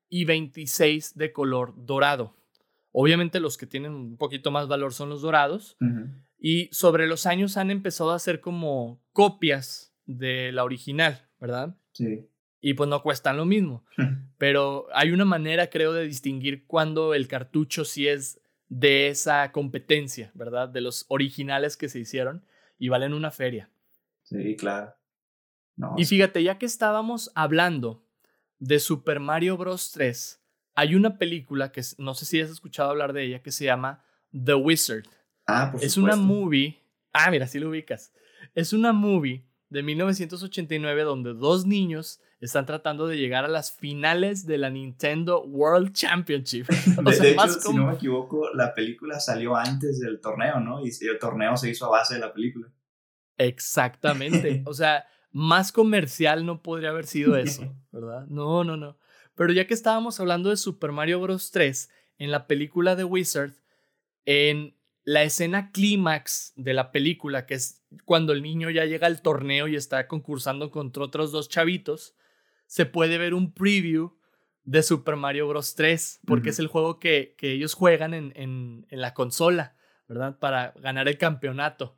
y 26 de color dorado. Obviamente los que tienen un poquito más valor son los dorados. Y sobre los años han empezado a hacer como copias de la original, ¿verdad? Sí. Y pues no cuestan lo mismo. Pero hay una manera, creo, de distinguir cuando el cartucho sí es de esa competencia, ¿verdad? De los originales que se hicieron y valen una feria. Sí, claro. Y fíjate, ya que estábamos hablando de Super Mario Bros. 3, hay una película que no sé si has escuchado hablar de ella que se llama The Wizard. Ah, por Es una movie. Ah, mira, sí lo ubicas. Es una movie de 1989 donde dos niños están tratando de llegar a las finales de la Nintendo World Championship. de, hecho, si no me equivoco, la película salió antes del torneo, ¿no? Y el torneo se hizo a base de la película. Exactamente. o sea, más comercial no podría haber sido eso, ¿verdad? No, no, no. Pero ya que estábamos hablando de Super Mario Bros. 3, en la película de Wizard, en la escena clímax de la película, que es cuando el niño ya llega al torneo y está concursando contra otros dos chavitos, se puede ver un preview de Super Mario Bros. 3, porque es el juego que, que ellos juegan en, en, en, la consola, ¿verdad? Para ganar el campeonato.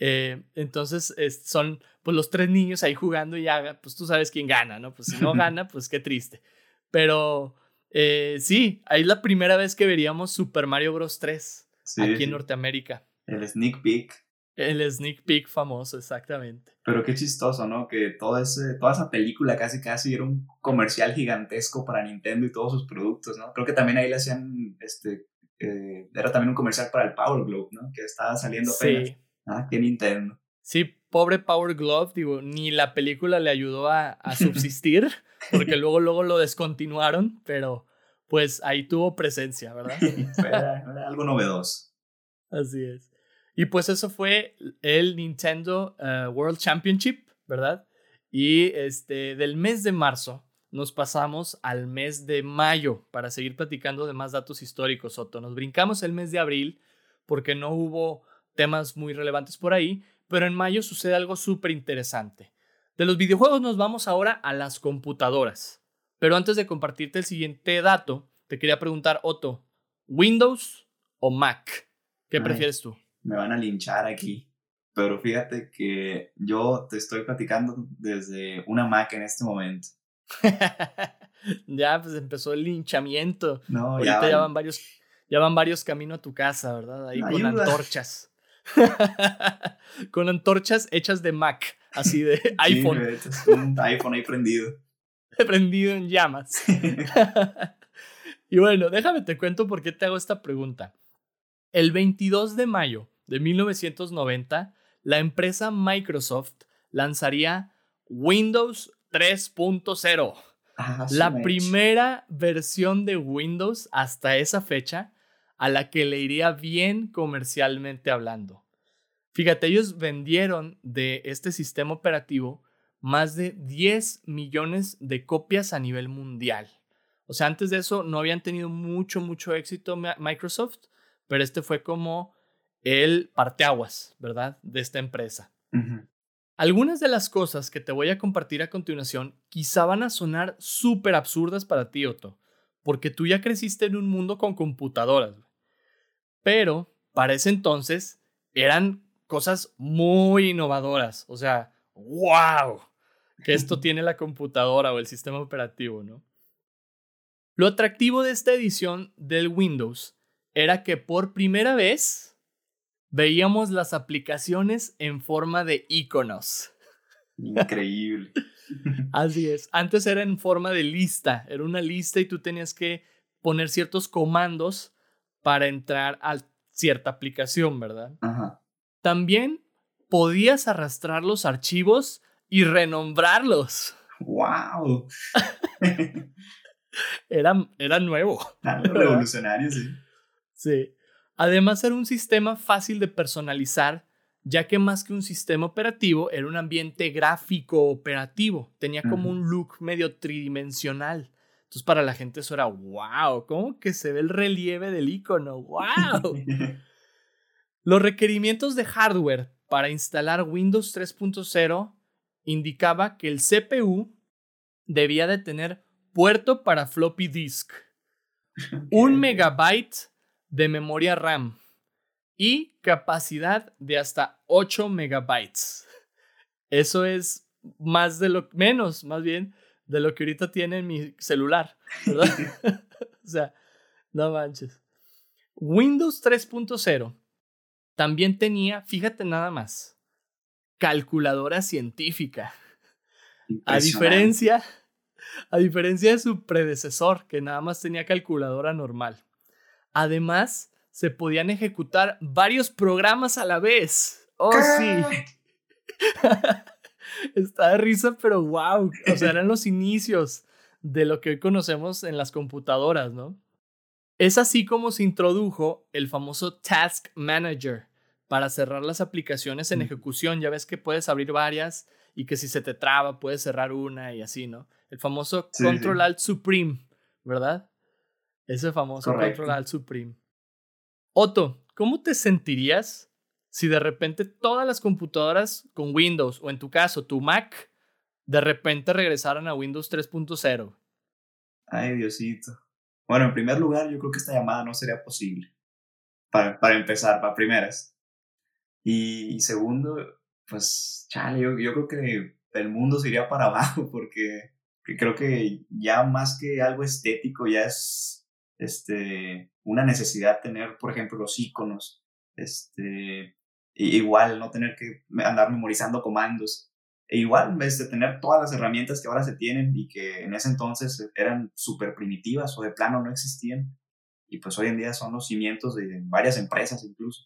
Eh, entonces son pues los tres niños ahí jugando y ya, pues tú sabes quién gana, ¿no? Pues si no gana, pues qué triste. Pero eh, sí, ahí es la primera vez que veríamos Super Mario Bros. 3 aquí en Norteamérica. El sneak peek. El sneak peek famoso, exactamente. Pero qué chistoso, ¿no? Que todo ese, toda esa película casi casi era un comercial gigantesco para Nintendo y todos sus productos, ¿no? Creo que también ahí le hacían, este, eh, era también un comercial para el Power Glove, ¿no? Que estaba saliendo apenas. Sí. Ah, qué Nintendo. Sí, pobre Power Glove, digo, ni la película le ayudó a, a subsistir, porque luego, luego lo descontinuaron, pero pues ahí tuvo presencia, ¿verdad? era, era algo novedoso. Así es. Y pues eso fue el Nintendo eh, World Championship, ¿verdad? Y este, del mes de marzo nos pasamos al mes de mayo para seguir platicando de más datos históricos, Otto. Nos brincamos el mes de abril porque no hubo temas muy relevantes por ahí, pero en mayo sucede algo súper interesante. De los videojuegos nos vamos ahora a las computadoras. Pero antes de compartirte el siguiente dato, te quería preguntar, Otto, ¿Windows o Mac? ¿Qué prefieres tú? Me van a linchar aquí. Pero fíjate que yo te estoy platicando desde una Mac en este momento. ya, pues empezó el linchamiento. No, Ahorita ya van, varios, ya van varios caminos a tu casa, ¿verdad? Ahí con antorchas. con antorchas hechas de Mac, así de iPhone. un iPhone ahí prendido. prendido en llamas. y bueno, déjame te cuento por qué te hago esta pregunta. El 22 de mayo de 1990, la empresa Microsoft lanzaría Windows 3.0. Ah, la primera versión de Windows hasta esa fecha a la que le iría bien comercialmente hablando. Fíjate, ellos vendieron de este sistema operativo más de 10 millones de copias a nivel mundial. O sea, antes de eso no habían tenido mucho, mucho éxito Microsoft, pero este fue como el parteaguas, ¿verdad? De esta empresa. Algunas de las cosas que te voy a compartir a continuación quizá van a sonar súper absurdas para ti, Otto, porque tú ya creciste en un mundo con computadoras. Pero para ese entonces eran cosas muy innovadoras. O sea, wow, que esto tiene la computadora o el sistema operativo, ¿no? Lo atractivo de esta edición del Windows era que por primera vez veíamos las aplicaciones en forma de iconos. Increíble. Así es. Antes era en forma de lista. Era una lista y tú tenías que poner ciertos comandos para entrar a cierta aplicación, ¿verdad? Ajá. También podías arrastrar los archivos y renombrarlos. ¡Wow! era, era nuevo. revolucionario, sí. Sí. Además era un sistema fácil de personalizar, ya que más que un sistema operativo era un ambiente gráfico operativo. Tenía como un look medio tridimensional. Entonces para la gente eso era, wow, ¿cómo que se ve el relieve del icono? ¡Wow! Los requerimientos de hardware para instalar Windows 3.0 indicaba que el CPU debía de tener puerto para floppy disk, un megabyte de memoria RAM y capacidad de hasta 8 megabytes. Eso es más de lo menos, más bien, de lo que ahorita tiene mi celular, ¿verdad? o sea, no manches. Windows 3.0 también tenía, fíjate nada más, calculadora científica. A diferencia, a diferencia de su predecesor, que nada más tenía calculadora normal. Además, se podían ejecutar varios programas a la vez. Oh, sí. Está de risa, pero wow. O sea, eran los inicios de lo que hoy conocemos en las computadoras, ¿no? Es así como se introdujo el famoso Task Manager para cerrar las aplicaciones en ejecución. Ya ves que puedes abrir varias y que si se te traba puedes cerrar una y así, ¿no? El famoso Control Alt Supreme, ¿verdad? Ese famoso Control Alt Supreme. Otto, ¿cómo te sentirías si de repente todas las computadoras con Windows o en tu caso tu Mac de repente regresaran a Windows 3.0? Ay, Diosito. Bueno, en primer lugar, yo creo que esta llamada no sería posible. Para, para empezar, para primeras. Y, segundo, pues, chale, yo, yo, creo que el mundo se iría para abajo porque creo que ya más que algo estético, ya es este, una necesidad tener, por ejemplo, los iconos. Este, igual, no tener que andar memorizando comandos. E igual, en vez de tener todas las herramientas que ahora se tienen y que en ese entonces eran súper primitivas o de plano no existían. Y pues hoy en día son los cimientos de varias empresas incluso.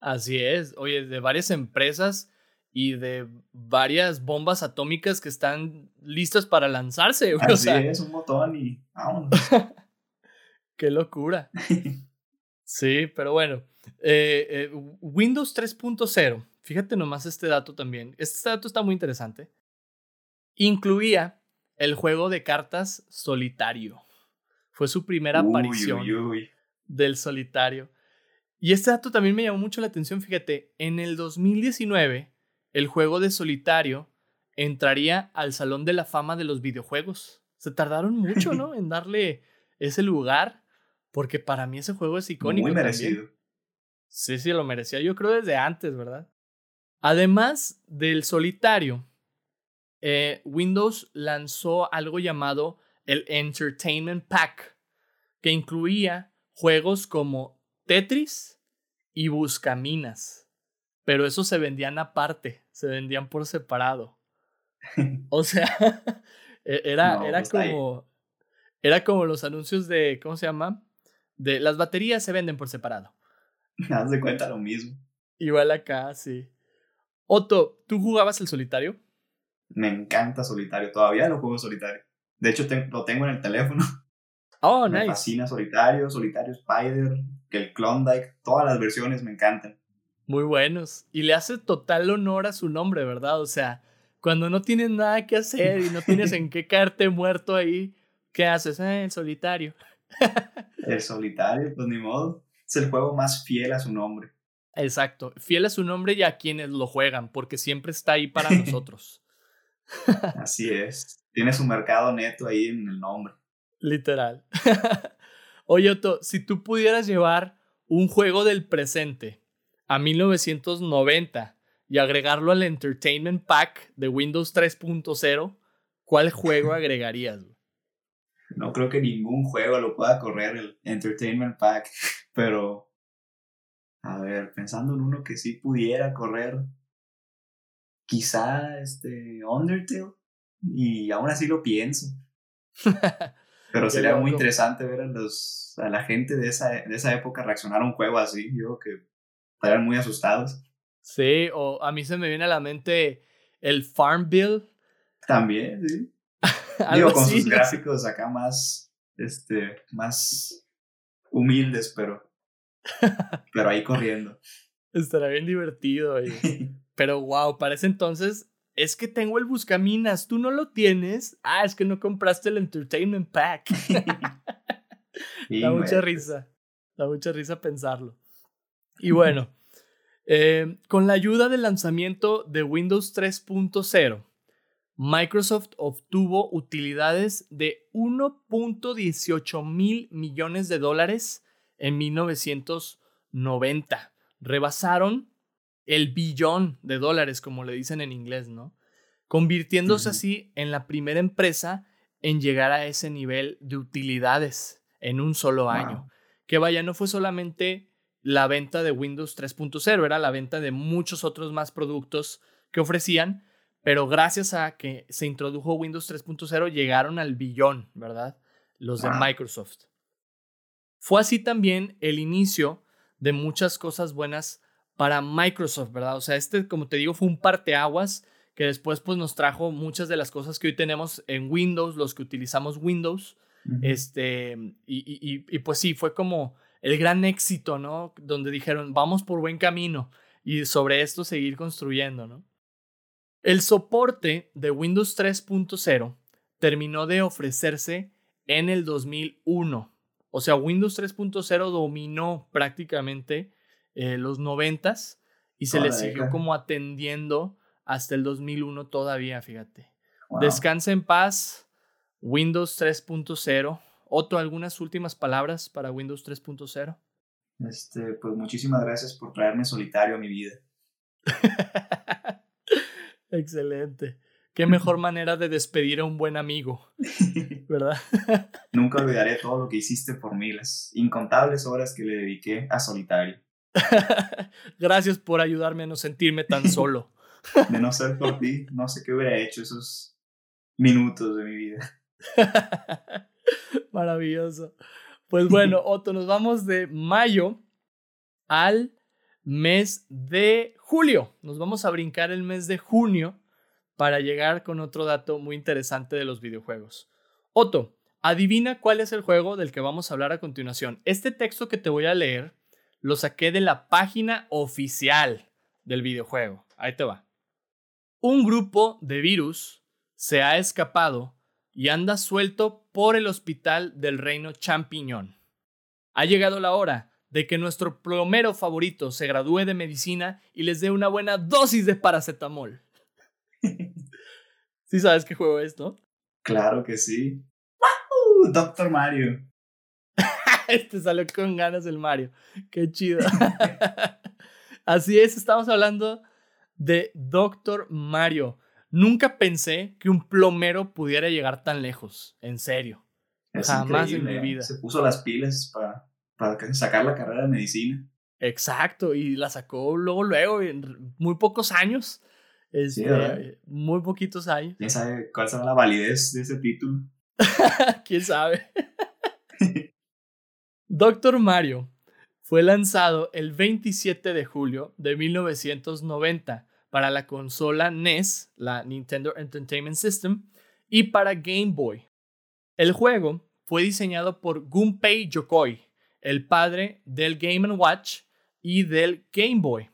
Así es, oye, de varias empresas y de varias bombas atómicas que están listas para lanzarse. Así es, un botón y vámonos. Qué locura. sí, pero bueno. Eh, eh, Windows 3.0 Fíjate nomás este dato también. Este dato está muy interesante. Incluía el juego de cartas solitario. Fue su primera aparición del solitario. Y este dato también me llamó mucho la atención. Fíjate, en el 2019, el juego de solitario entraría al Salón de la Fama de los videojuegos. Se tardaron mucho, ¿no? en darle ese lugar, porque para mí ese juego es icónico. Muy merecido. Sí, sí, lo merecía. Yo creo desde antes, ¿verdad? Además del solitario, eh, Windows lanzó algo llamado el Entertainment Pack, que incluía juegos como Tetris y Buscaminas. Pero esos se vendían aparte, se vendían por separado. O sea, e-, era, era pues, como. Era como los anuncios de. ¿Cómo se llama? De las baterías se venden por separado. Haz de cuenta lo mismo. Igual acá, sí. Otto, ¿tú jugabas el solitario? Me encanta solitario, todavía lo juego solitario. De hecho, lo tengo en el teléfono. Oh, me fascina solitario, solitario Spider, el Klondike, todas las versiones me encantan. Muy buenos. Y le hace total honor a su nombre, ¿verdad? O sea, cuando no tienes nada que hacer y no tienes en qué caerte muerto ahí, ¿qué haces? Eh, el solitario. El solitario, pues ni modo. Es el juego más fiel a su nombre. Exacto, fiel a su nombre y a quienes lo juegan, porque siempre está ahí para nosotros. Así es. Tiene su mercado neto ahí en el nombre. Literal. Oye, Otto, si tú pudieras llevar un juego del presente a 1990 y agregarlo al Entertainment Pack de Windows 3.0, ¿cuál juego agregarías? No creo que ningún juego lo pueda correr el Entertainment Pack, pero a ver, pensando en uno que sí pudiera correr, quizá este Undertale, y aún así lo pienso. Pero sería muy interesante ver a, los, a la gente de esa, de esa época reaccionar a un juego así. Yo que estarían muy asustados. Sí, o a mí se me viene a la mente el Farmville. También, sí. Digo, con sus gráficos acá más, este, más humildes, pero pero ahí corriendo. Estará bien divertido. Pero wow, para ese entonces es que tengo el Buscaminas, tú no lo tienes. Ah, es que no compraste el Entertainment Pack. da mucha risa. Da mucha risa pensarlo. Y bueno, Eh, con la ayuda del lanzamiento de Windows 3.0, Microsoft obtuvo utilidades de 1.18 mil millones de dólares en 1990. Rebasaron el billón de dólares, como le dicen en inglés, ¿no? Convirtiéndose así en la primera empresa en llegar a ese nivel de utilidades en un solo año. Que vaya, no fue solamente la venta de Windows 3.0, era la venta de muchos otros más productos que ofrecían, pero gracias a que se introdujo Windows 3.0 llegaron al billón, ¿verdad? Los de Microsoft. Fue así también el inicio de muchas cosas buenas para Microsoft, ¿verdad? O sea, este, como te digo, fue un parteaguas que después pues nos trajo muchas de las cosas que hoy tenemos en Windows, los que utilizamos Windows. Este, y, y, pues sí, fue como el gran éxito, ¿no? Donde dijeron, vamos por buen camino y sobre esto seguir construyendo, ¿no? El soporte de Windows 3.0 terminó de ofrecerse en el 2001. O sea, Windows 3.0 dominó prácticamente eh, los 90 y se le siguió como atendiendo hasta el 2001 todavía, fíjate. Descansa en paz, Windows 3.0. Otto, ¿algunas últimas palabras para Windows 3.0? Este, pues muchísimas gracias por traerme solitario a mi vida. Excelente. Qué mejor manera de despedir a un buen amigo, ¿verdad? Nunca olvidaré todo lo que hiciste por mí, las incontables horas que le dediqué a solitario. Gracias por ayudarme a no sentirme tan solo. De no ser por ti, no sé qué hubiera hecho esos minutos de mi vida. Maravilloso. Pues bueno, Otto, nos vamos de mayo al mes de julio. Nos vamos a brincar el mes de junio para llegar con otro dato muy interesante de los videojuegos. Otto, adivina cuál es el juego del que vamos a hablar a continuación. Este texto que te voy a leer lo saqué de la página oficial del videojuego. Ahí te va. Un grupo de virus se ha escapado y anda suelto por el hospital del reino champiñón. Ha llegado la hora de que nuestro plomero favorito se gradúe de medicina y les dé una buena dosis de paracetamol. ¿Sí sabes qué juego es, no? Claro que sí. ¡Wow! Doctor Mario. este salió con ganas el Mario. Qué chido. Así es, estamos hablando de Doctor Mario. Nunca pensé que un plomero pudiera llegar tan lejos, en serio. Jamás en mi vida. Se puso las pilas para para sacar la carrera de medicina. Exacto, y la sacó luego, luego, en muy pocos años. Este, muy poquitos años. ¿Quién sabe cuál será la validez de ese título? ¿Quién sabe? Doctor Mario fue lanzado el 27 de julio de 1990 para la consola NES, la Nintendo Entertainment System, y para Game Boy. El juego fue diseñado por Gunpei Yokoi, el padre del Game Watch y del Game Boy.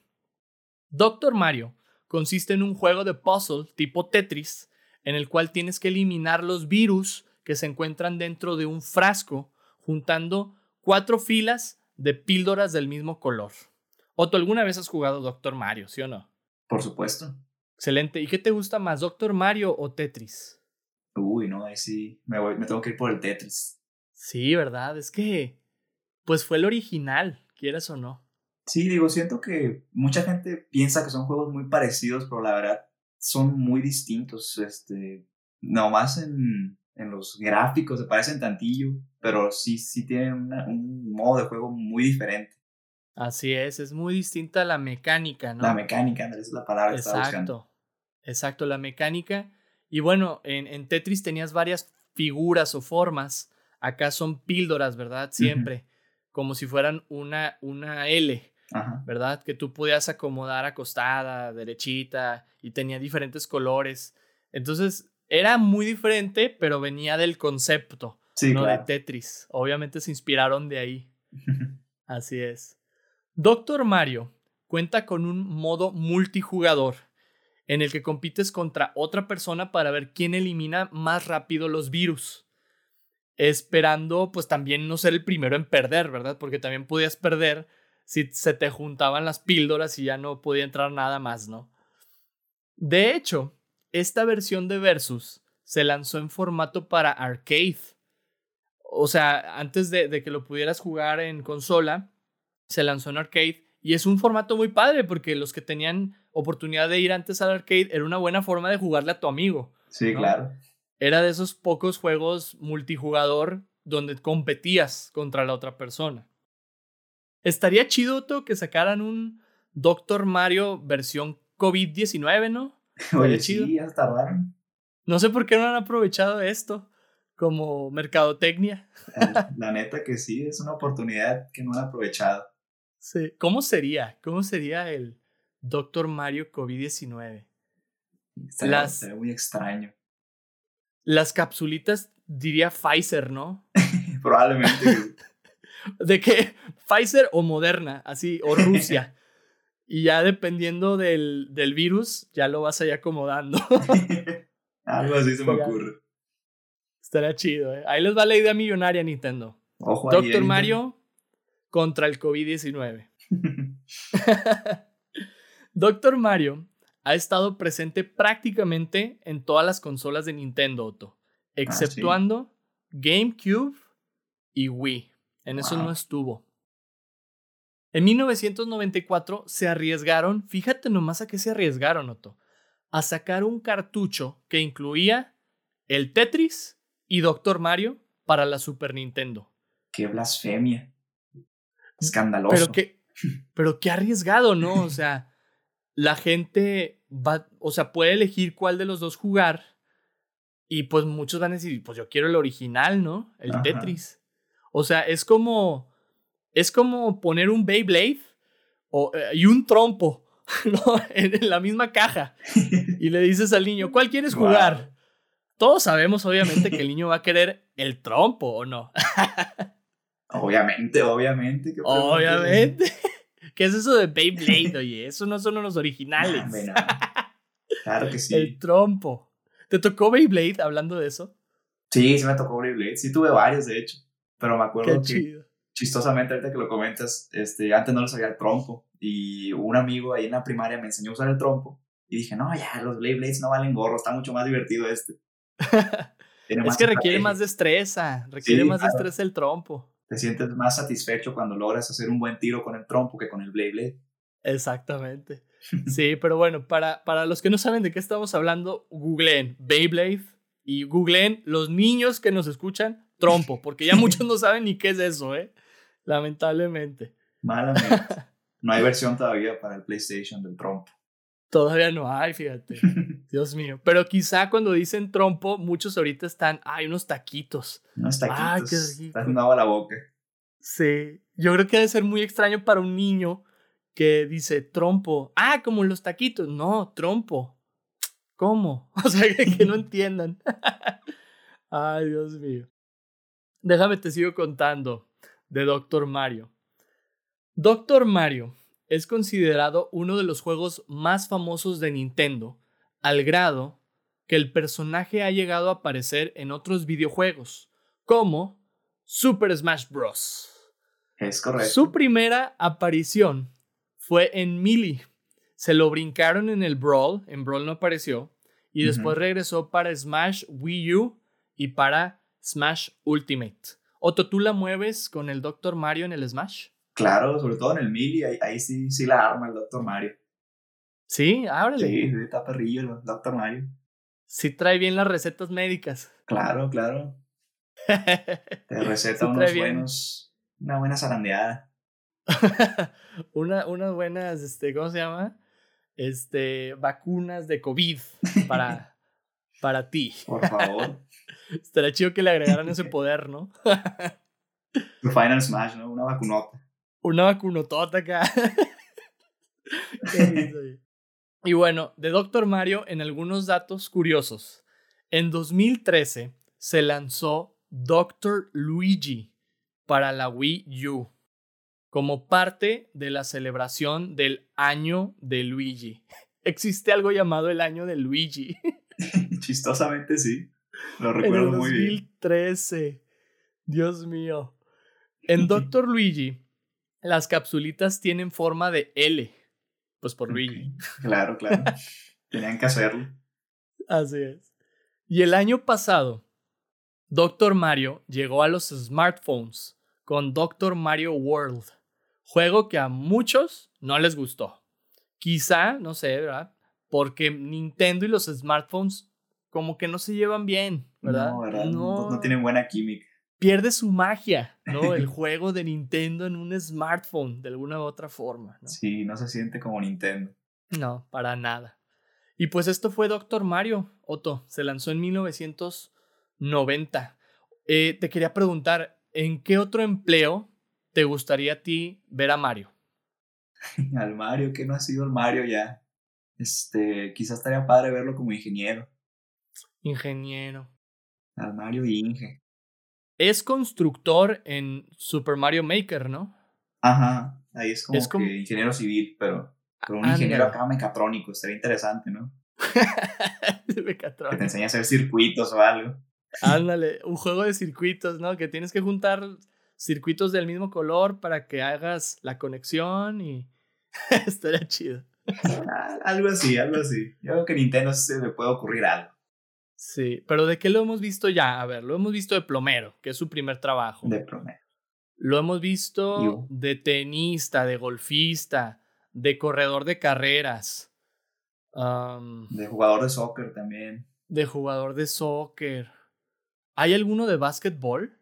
Doctor Mario consiste en un juego de puzzle tipo Tetris en el cual tienes que eliminar los virus que se encuentran dentro de un frasco juntando cuatro filas de píldoras del mismo color. Otto, ¿alguna vez has jugado Doctor Mario, sí o no? Por supuesto. Excelente. ¿Y qué te gusta más, Doctor Mario o Tetris? Uy, no, ahí sí, me, voy, me tengo que ir por el Tetris. Sí, ¿verdad? Es que pues fue el original, quieras o no. Sí, digo, siento que mucha gente piensa que son juegos muy parecidos, pero la verdad son muy distintos. Este, nomás en, en los gráficos se parecen tantillo, pero sí, sí tienen un modo de juego muy diferente. Así es, es muy distinta la mecánica, ¿no? La mecánica, esa es la palabra que estaba buscando. Exacto, la mecánica. Y bueno, en, en, Tetris tenías varias figuras o formas. Acá son píldoras, ¿verdad? Siempre como si fueran una, una L, ¿verdad? Que tú podías acomodar acostada, derechita, y tenía diferentes colores. Entonces, era muy diferente, pero venía del concepto, no de Tetris. Obviamente se inspiraron de ahí. Así es. Doctor Mario cuenta con un modo multijugador en el que compites contra otra persona para ver quién elimina más rápido los virus esperando pues también no ser el primero en perder, ¿verdad? Porque también podías perder si se te juntaban las píldoras y ya no podía entrar nada más, ¿no? De hecho, esta versión de Versus se lanzó en formato para arcade. O sea, antes de, de que lo pudieras jugar en consola, se lanzó en arcade y es un formato muy padre porque los que tenían oportunidad de ir antes al arcade era una buena forma de jugarle a tu amigo. Sí, claro. Era de esos pocos juegos multijugador donde competías contra la otra persona. Estaría chido, Otto, que sacaran un Doctor Mario versión COVID-19, ¿no? Oye, chido. sí, ya tardaron. No sé por qué no han aprovechado esto como mercadotecnia. La neta que sí, es una oportunidad que no han aprovechado. Sí. ¿Cómo sería? ¿Cómo sería el Doctor Mario COVID-19? Sería muy extraño. Las capsulitas diría Pfizer, ¿no? Probablemente. de que Pfizer o Moderna, así, o Rusia. y ya dependiendo del, del virus, ya lo vas ahí acomodando. Algo así se me ocurre. Estaría chido, ¿eh? Ahí les va la idea millonaria Nintendo. Ojo Doctor Mario contra el COVID-19. Doctor Mario ha estado presente prácticamente en todas las consolas de Nintendo, Otto, ah, exceptuando GameCube y Wii. En eso no estuvo. En 1994 se arriesgaron, fíjate nomás a qué se arriesgaron, Otto, a sacar un cartucho que incluía el Tetris y Doctor Mario para la Super Nintendo. ¡Qué blasfemia! Escandaloso. Pero qué, pero qué arriesgado, ¿no? O sea, la gente va, o sea, puede elegir cuál de los dos jugar y pues muchos van a decir, pues yo quiero el original, ¿no? El Tetris. O sea, es como. Es como poner un Beyblade o, eh, y un trompo ¿no? en, la misma caja. Y le dices al niño, ¿cuál quieres jugar? Todos sabemos, obviamente, que el niño va a querer el trompo, ¿o no? obviamente, obviamente. obviamente. ¿Qué es eso de Beyblade? Oye, eso no son los originales. Claro que sí. El trompo. ¿Te tocó Beyblade hablando de eso? Sí, sí me tocó Beyblade. Sí tuve varios, de hecho. Pero me acuerdo que, chistosamente, ahorita que lo comentas, este, antes no lo sabía el trompo. Y un amigo ahí en la primaria me enseñó a usar el trompo. Y dije, no, ya, los Blades no valen gorro, está mucho más divertido este. es que requiere más destreza, requiere más destreza el trompo. Te sientes más satisfecho cuando logras hacer un buen tiro con el trompo que con el Blade Blade. Exactamente. Sí, pero bueno, para, para los que no saben de qué estamos hablando, googleen Beyblade y googleen los niños que nos escuchan trompo, porque ya muchos no saben ni qué es eso, ¿eh? Lamentablemente. Malamente. No hay versión todavía para el PlayStation del trompo. Todavía no hay, fíjate. Dios mío. Pero quizá cuando dicen trompo, muchos ahorita están, hay unos taquitos. Unos taquitos. Ay, qué rico. La boca. Sí. Yo creo que debe ser muy extraño para un niño que dice trompo. Ah, como los taquitos. No, trompo. ¿Cómo? O sea, que no entiendan. Ay, Dios mío. Déjame te sigo contando de Doctor Mario. Doctor Mario es considerado uno de los juegos más famosos de Nintendo, al grado que el personaje ha llegado a aparecer en otros videojuegos, como Super Smash Bros. Es correcto. Su primera aparición fue en Melee. Se lo brincaron en el Brawl, en Brawl no apareció, y después regresó para Smash Wii U y para Smash Ultimate. Otto, ¿tú la mueves con el Dr. Mario en el Smash? Claro, sobre todo en el Melee, ahí, sí, sí la arma el Dr. Mario. Sí, ábrele. Sí, está perrillo el Dr. Mario. Sí trae bien las recetas médicas. Claro, claro. Te receta unos buenos, una buena zarandeada. una, unas buenas, este, ¿cómo se llama? Este, vacunas de COVID para, para ti. Por favor. Estaría chido que le agregaran ese poder, ¿no? Tu Final Smash, ¿no? Una vacunota. Una vacunotota acá. y bueno, de Doctor Mario, en algunos datos curiosos. En 2013 se lanzó Doctor Luigi para la Wii U como parte de la celebración del año de Luigi. Existe algo llamado el año de Luigi. Chistosamente sí. Lo recuerdo muy bien. 2013. Dios mío. En Doctor Luigi, las capsulitas tienen forma de L. Pues por Luigi. Claro, claro. Tenían que hacerlo. Así es. Y el año pasado, Doctor Mario llegó a los smartphones con Doctor Mario World, juego que a muchos no les gustó. Quizá, no sé, ¿verdad? Porque Nintendo y los smartphones como que no se llevan bien, ¿verdad? No, ¿verdad? No, no tienen buena química. Pierde su magia, ¿no? El juego de Nintendo en un smartphone, de alguna u otra forma. ¿no? Sí, no se siente como Nintendo. No, para nada. Y pues esto fue Doctor Mario, Otto. Se lanzó en 1990. Eh, te quería preguntar, ¿en qué otro empleo te gustaría a ti ver a Mario? Al Mario, que no ha sido el Mario ya. Este, quizás estaría padre verlo como ingeniero. Ingeniero. Al Mario Inge. Es constructor en Super Mario Maker, ¿no? Ajá, ahí es como, que ingeniero civil, pero, pero un ingeniero acá mecatrónico, estaría interesante, ¿no? mecatrónico. Que te enseña a hacer circuitos o algo. Ándale, un juego de circuitos, ¿no? Que tienes que juntar circuitos del mismo color para que hagas la conexión y estaría chido. Ah, algo así, algo así. Yo creo que Nintendo se me puede ocurrir algo. Sí, pero ¿de qué lo hemos visto ya? A ver, lo hemos visto de plomero, que es su primer trabajo. De plomero. Lo hemos visto de tenista, de golfista, de corredor de carreras. de jugador de soccer también. De jugador de soccer. ¿Hay alguno de básquetbol?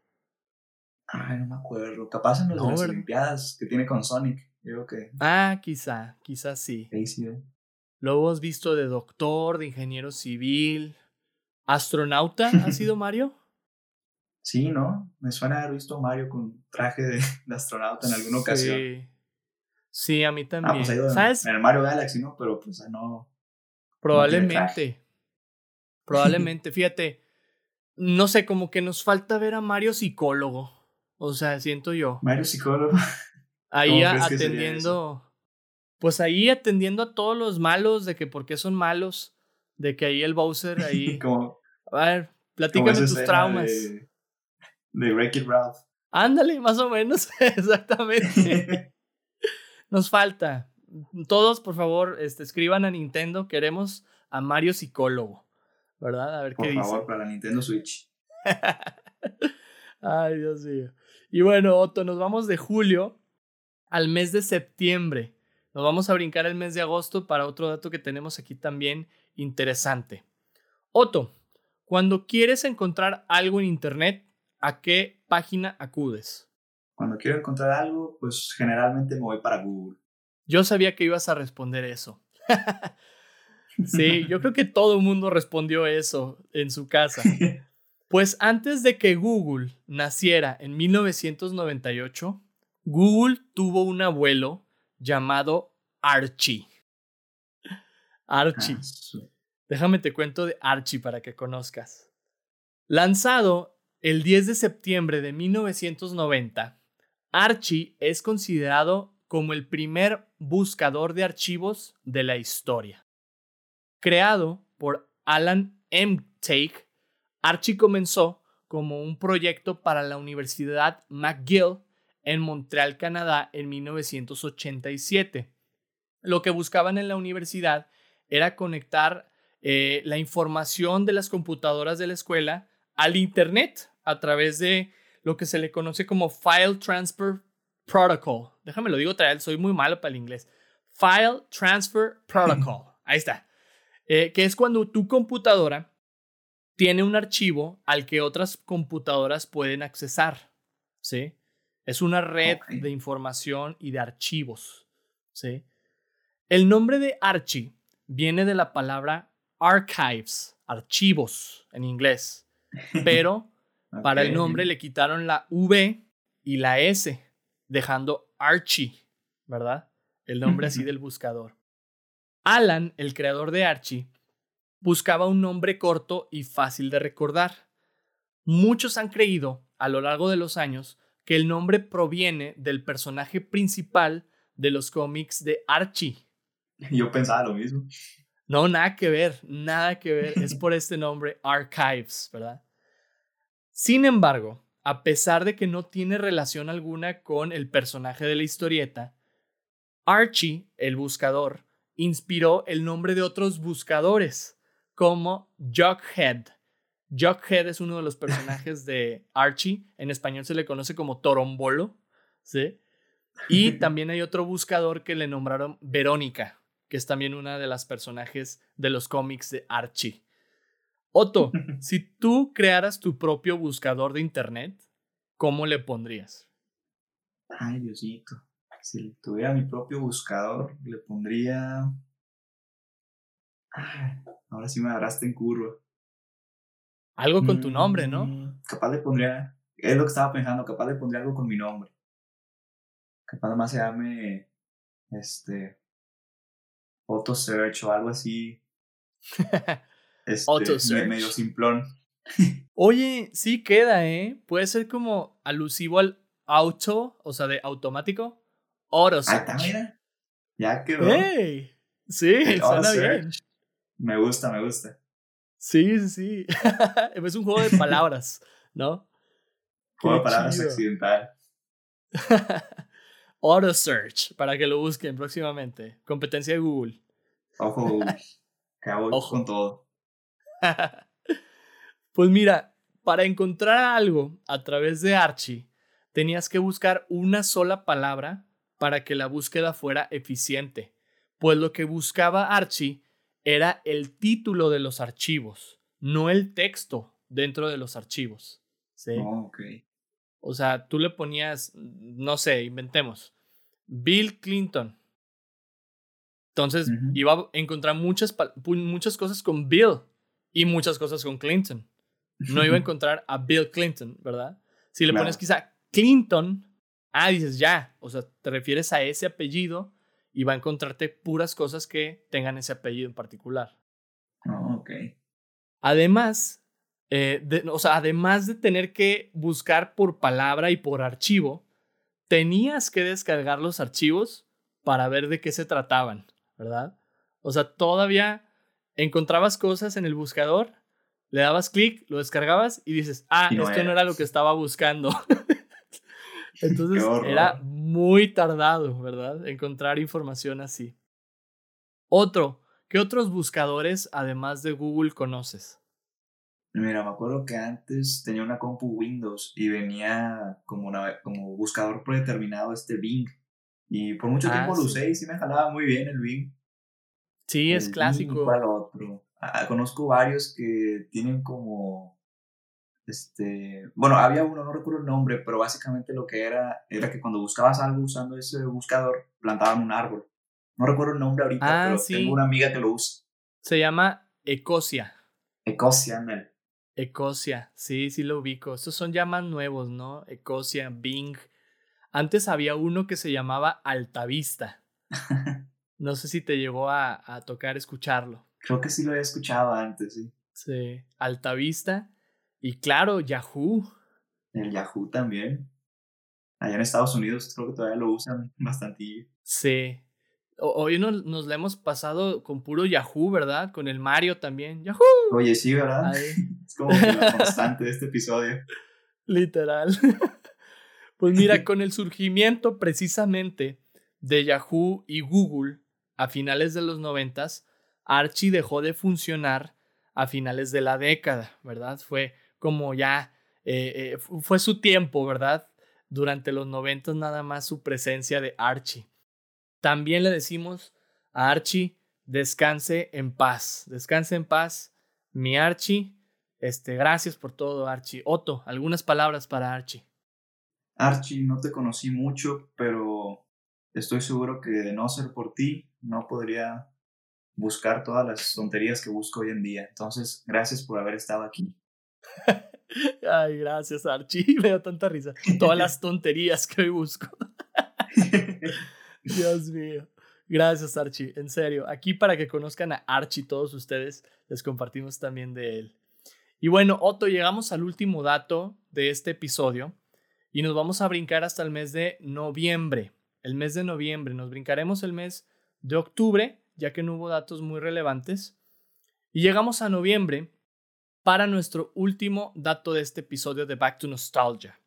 Ay, no me acuerdo. Capaz en las Olimpiadas que tiene con Sonic. Yo creo que. Ah, quizá, quizá sí. sí, Lo hemos visto de doctor, de ingeniero civil. ¿Astronauta ha sido Mario? Sí, ¿no? Me suena haber visto a Mario con traje de, astronauta en alguna ocasión. Sí. A mí también. Ah, pues ha ¿Sabes? En el Mario Galaxy, ¿no? Pero pues no. Probablemente. Probablemente. Fíjate. No sé, como que nos falta ver a Mario psicólogo. O sea, siento yo. Mario psicólogo. Ahí atendiendo. Pues ahí atendiendo a todos los malos de que por qué son malos de que ahí el Bowser ahí. como, a ver, platícame tus traumas. De, de Wreck It Ralph. Ándale, más o menos, exactamente. Nos falta. Todos, por favor, este, escriban a Nintendo. Queremos a Mario psicólogo. ¿Verdad? A ver qué dice. Por favor, para Nintendo Switch. Ay, Dios mío. Y bueno, Otto, nos vamos de julio al mes de septiembre. Nos vamos a brincar el mes de agosto para otro dato que tenemos aquí también interesante. Otto, cuando quieres encontrar algo en Internet, ¿a qué página acudes? Cuando quiero encontrar algo, pues generalmente me voy para Google. Yo sabía que ibas a responder eso. sí, yo creo que todo el mundo respondió eso en su casa. Pues antes de que Google naciera en 1998, Google tuvo un abuelo llamado Archie. Archie. Ah, Déjame te cuento de Archie para que conozcas. Lanzado el 10 de septiembre de 1990, Archie es considerado como el primer buscador de archivos de la historia. Creado por Alan M. Take, Archie comenzó como un proyecto para la Universidad McGill en Montreal, Canadá, en 1987. Lo que buscaban en la universidad era conectar eh, la información de las computadoras de la escuela al Internet a través de lo que se le conoce como File Transfer Protocol. Déjame lo digo otra vez, soy muy malo para el inglés. File Transfer Protocol. Ahí está. Eh, que es cuando tu computadora tiene un archivo al que otras computadoras pueden accesar. ¿Sí? Es una red de información y de archivos. ¿Sí? El nombre de Archie viene de la palabra archives, archivos en inglés, pero para el nombre le quitaron la V y la S, dejando Archie, ¿verdad? El nombre así del buscador. Alan, el creador de Archie, buscaba un nombre corto y fácil de recordar. Muchos han creído, a lo largo de los años, que el nombre proviene del personaje principal de los cómics de Archie, Yo pensaba lo mismo. No, nada que ver, nada que ver. Es por este nombre, Archives, ¿verdad? Sin embargo, a pesar de que no tiene relación alguna con el personaje de la historieta, Archie, el buscador, inspiró el nombre de otros buscadores, como Jughead. Jughead es uno de los personajes de Archie, en español se le conoce como Torombolo, ¿sí? Y también hay otro buscador que le nombraron Verónica, que es también una de las personajes de los cómics de Archie. Otto, si tú crearas tu propio buscador de internet, ¿cómo le pondrías? Ay, Diosito. Si tuviera mi propio buscador, le pondría. ahora sí me agarraste en curva. Algo con tu nombre, ¿no? Mm, capaz le pondría. Es lo que estaba pensando, capaz le pondría algo con mi nombre. Capaz además se llame. Este. Auto Search o algo así. Este, Medio simplón. Oye, sí queda, ¿eh? Puede ser como alusivo al auto, o sea, de automático. Auto search. Ah, mira. Ya quedó. ¡Hey! Sí, suena bien. Me gusta, me gusta. Sí, sí, sí. es un juego de palabras, ¿no? Juego de palabras accidental. Auto Search, para que lo busquen próximamente. Competencia de Google. Ojo, Ojo. con todo. pues mira, para encontrar algo a través de Archie, tenías que buscar una sola palabra para que la búsqueda fuera eficiente, pues lo que buscaba Archie era el título de los archivos, no el texto dentro de los archivos. ¿sí? Oh, o sea, tú le ponías, no sé, inventemos, Bill Clinton. Entonces iba a encontrar muchas, muchas cosas con Bill y muchas cosas con Clinton. No iba a encontrar a Bill Clinton, ¿verdad? Si le pones quizá Clinton, ah, dices ya, o sea, te refieres a ese apellido y va a encontrarte puras cosas que tengan ese apellido en particular. Oh, ok. Además, eh, o sea, además de tener que buscar por palabra y por archivo, tenías que descargar los archivos para ver de qué se trataban, ¿verdad? O sea, todavía encontrabas cosas en el buscador, le dabas clic, lo descargabas y dices, ah, esto no era lo que estaba buscando. Entonces era muy tardado, ¿verdad? Encontrar información así. Otro, ¿qué otros buscadores además de Google conoces? Mira, me acuerdo que antes tenía una compu Windows y venía como, una, como buscador predeterminado este Bing. Y por mucho tiempo ah, lo usé y sí me jalaba muy bien el Bing. Sí, es clásico. ¿Cuál otro? Ah, conozco varios que tienen como. Este. Bueno, había uno, no recuerdo el nombre, pero básicamente lo que era era que cuando buscabas algo usando ese buscador, plantaban un árbol. No recuerdo el nombre ahorita, ah, pero tengo una amiga que lo usa. Se llama Ecosia. Ecosia, Mel. Ecosia, sí, sí lo ubico. Estos son ya más nuevos, ¿no? Ecosia, Bing. Antes había uno que se llamaba Altavista. No sé si te llegó a, a tocar escucharlo. Creo que sí lo he escuchado antes, sí. Sí, Altavista. Y claro, Yahoo. El Yahoo también. Allá en Estados Unidos creo que todavía lo usan bastante. Sí. Hoy nos, nos la hemos pasado con puro Yahoo, ¿verdad? Con el Mario también. Yahoo. Oye, sí, ¿verdad? es como la constante de este episodio. Literal. pues mira, con el surgimiento precisamente de Yahoo y Google, a finales de los noventas, Archie dejó de funcionar a finales de la década, ¿verdad? Fue como ya, eh, eh, fue su tiempo, ¿verdad? Durante los noventas nada más su presencia de Archie. También le decimos a Archie, descanse en paz, descanse en paz, mi Archie. Este, gracias por todo, Archie. Otto, algunas palabras para Archie. Archie, no te conocí mucho, pero estoy seguro que de no ser por ti, no podría buscar todas las tonterías que busco hoy en día. Entonces, gracias por haber estado aquí. Ay, gracias, Archie. Me tanta risa. Todas las tonterías que hoy busco. Dios mío. Gracias, Archie. En serio, aquí para que conozcan a Archie todos ustedes, les compartimos también de él. Y bueno, Otto, llegamos al último dato de este episodio y nos vamos a brincar hasta el mes de noviembre el mes de noviembre, nos brincaremos el mes de octubre, ya que no hubo datos muy relevantes. Y llegamos a noviembre para nuestro último dato de este episodio de Back to Nostalgia.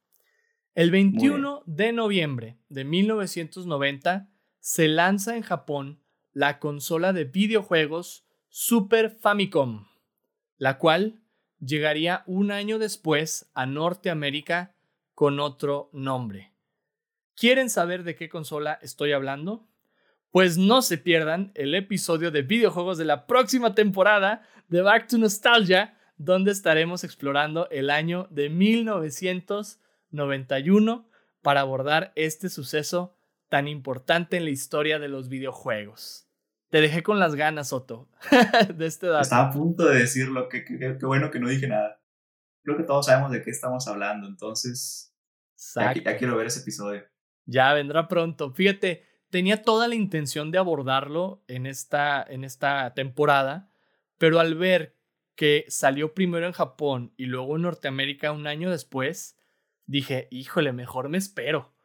El 21 de noviembre de 1990 se lanza en Japón la consola de videojuegos Super Famicom, la cual llegaría un año después a Norteamérica con otro nombre. ¿Quieren saber de qué consola estoy hablando? Pues no se pierdan el episodio de videojuegos de la próxima temporada de Back to Nostalgia, donde estaremos explorando el año de 1991 para abordar este suceso tan importante en la historia de los videojuegos. Te dejé con las ganas, Otto, de este dato. Estaba a punto de decirlo, qué bueno que no dije nada. Creo que todos sabemos de qué estamos hablando, entonces ya, ya, quiero ver ese episodio. Ya vendrá pronto. Fíjate, tenía toda la intención de abordarlo en esta, en esta temporada, pero al ver que salió primero en Japón y luego en Norteamérica un año después, dije, híjole, mejor me espero,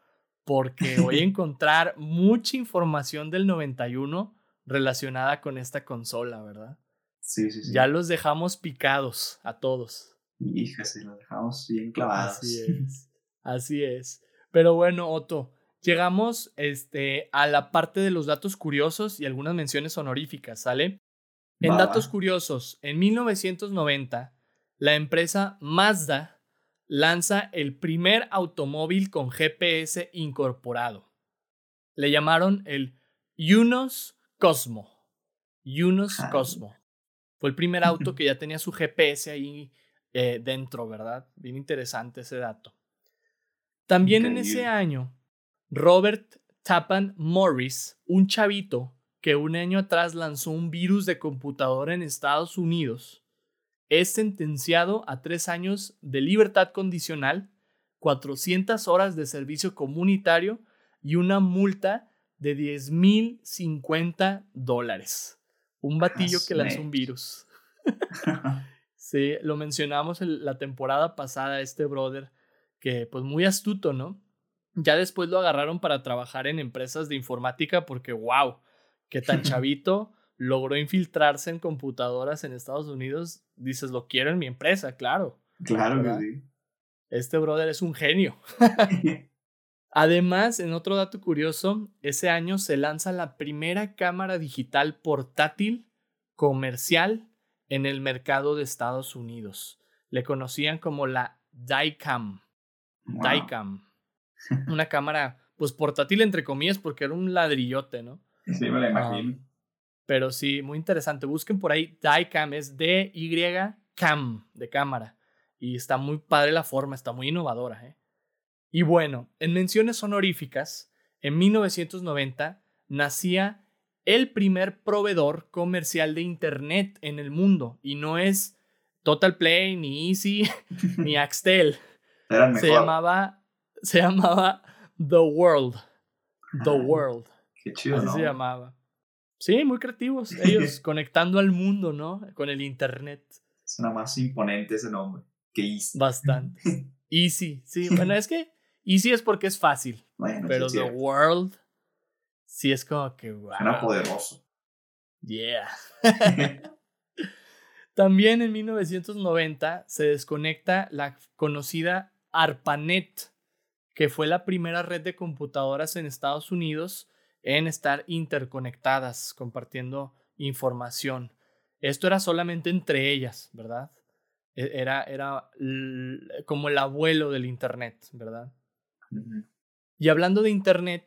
porque voy a encontrar mucha información del 91 relacionada con esta consola, ¿verdad? Sí, sí, sí. Ya los dejamos picados a todos. Híjase, los dejamos bien clavados. Así es. Así es. Pero bueno, Otto, llegamos este, a la parte de los datos curiosos y algunas menciones honoríficas, ¿sale? En datos curiosos, en 1990, la empresa Mazda lanza el primer automóvil con GPS incorporado. Le llamaron el Yunos Cosmo. Yunus Cosmo. Fue el primer auto que ya tenía su GPS ahí eh, dentro, ¿verdad? Bien interesante ese dato. También en ese año, Robert Tappan Morris, un chavito que un año atrás lanzó un virus de computadora en Estados Unidos, es sentenciado a tres años de libertad condicional, 400 horas de servicio comunitario y una multa de 10 mil 50 dólares. Un batillo que lanzó un virus. sí, lo mencionamos en la temporada pasada, este brother, que pues muy astuto, ¿no? Ya después lo agarraron para trabajar en empresas de informática porque, wow, qué tan chavito logró infiltrarse en computadoras en Estados Unidos. Dices, lo quiero en mi empresa, claro. Claro que sí. Este brother es un genio. Además, en otro dato curioso, ese año se lanza la primera cámara digital portátil comercial en el mercado de Estados Unidos. Le conocían como la Dicam. Dicam. Una cámara, pues portátil entre comillas, porque era un ladrillote, ¿no? Sí, me la imagino. pero sí, muy interesante. Busquen por ahí Dicam, es D-Y-Cam, de cámara. Y está muy padre la forma, está muy innovadora, ¿eh? Y bueno, en menciones honoríficas, en 1990 nacía el primer proveedor comercial de Internet en el mundo. Y no es Total Play, ni Easy, ni Axtel. se llamaba, se llamaba The World. The ah, World. Qué chido, Así se llamaba. Sí, muy creativos. Ellos conectando al mundo, ¿no? Con el Internet. Suena más imponente ese nombre que Easy. Bastante. Easy, sí. Bueno, es que y sí es porque es fácil. pero The World sí es como que wow. Suena poderoso. Yeah. También en 1990 se desconecta la conocida ARPANET, que fue la primera red de computadoras en Estados Unidos en estar interconectadas, compartiendo información. Esto era solamente entre ellas, ¿verdad? E-, era, era como el abuelo del Internet, ¿verdad? Y hablando de Internet,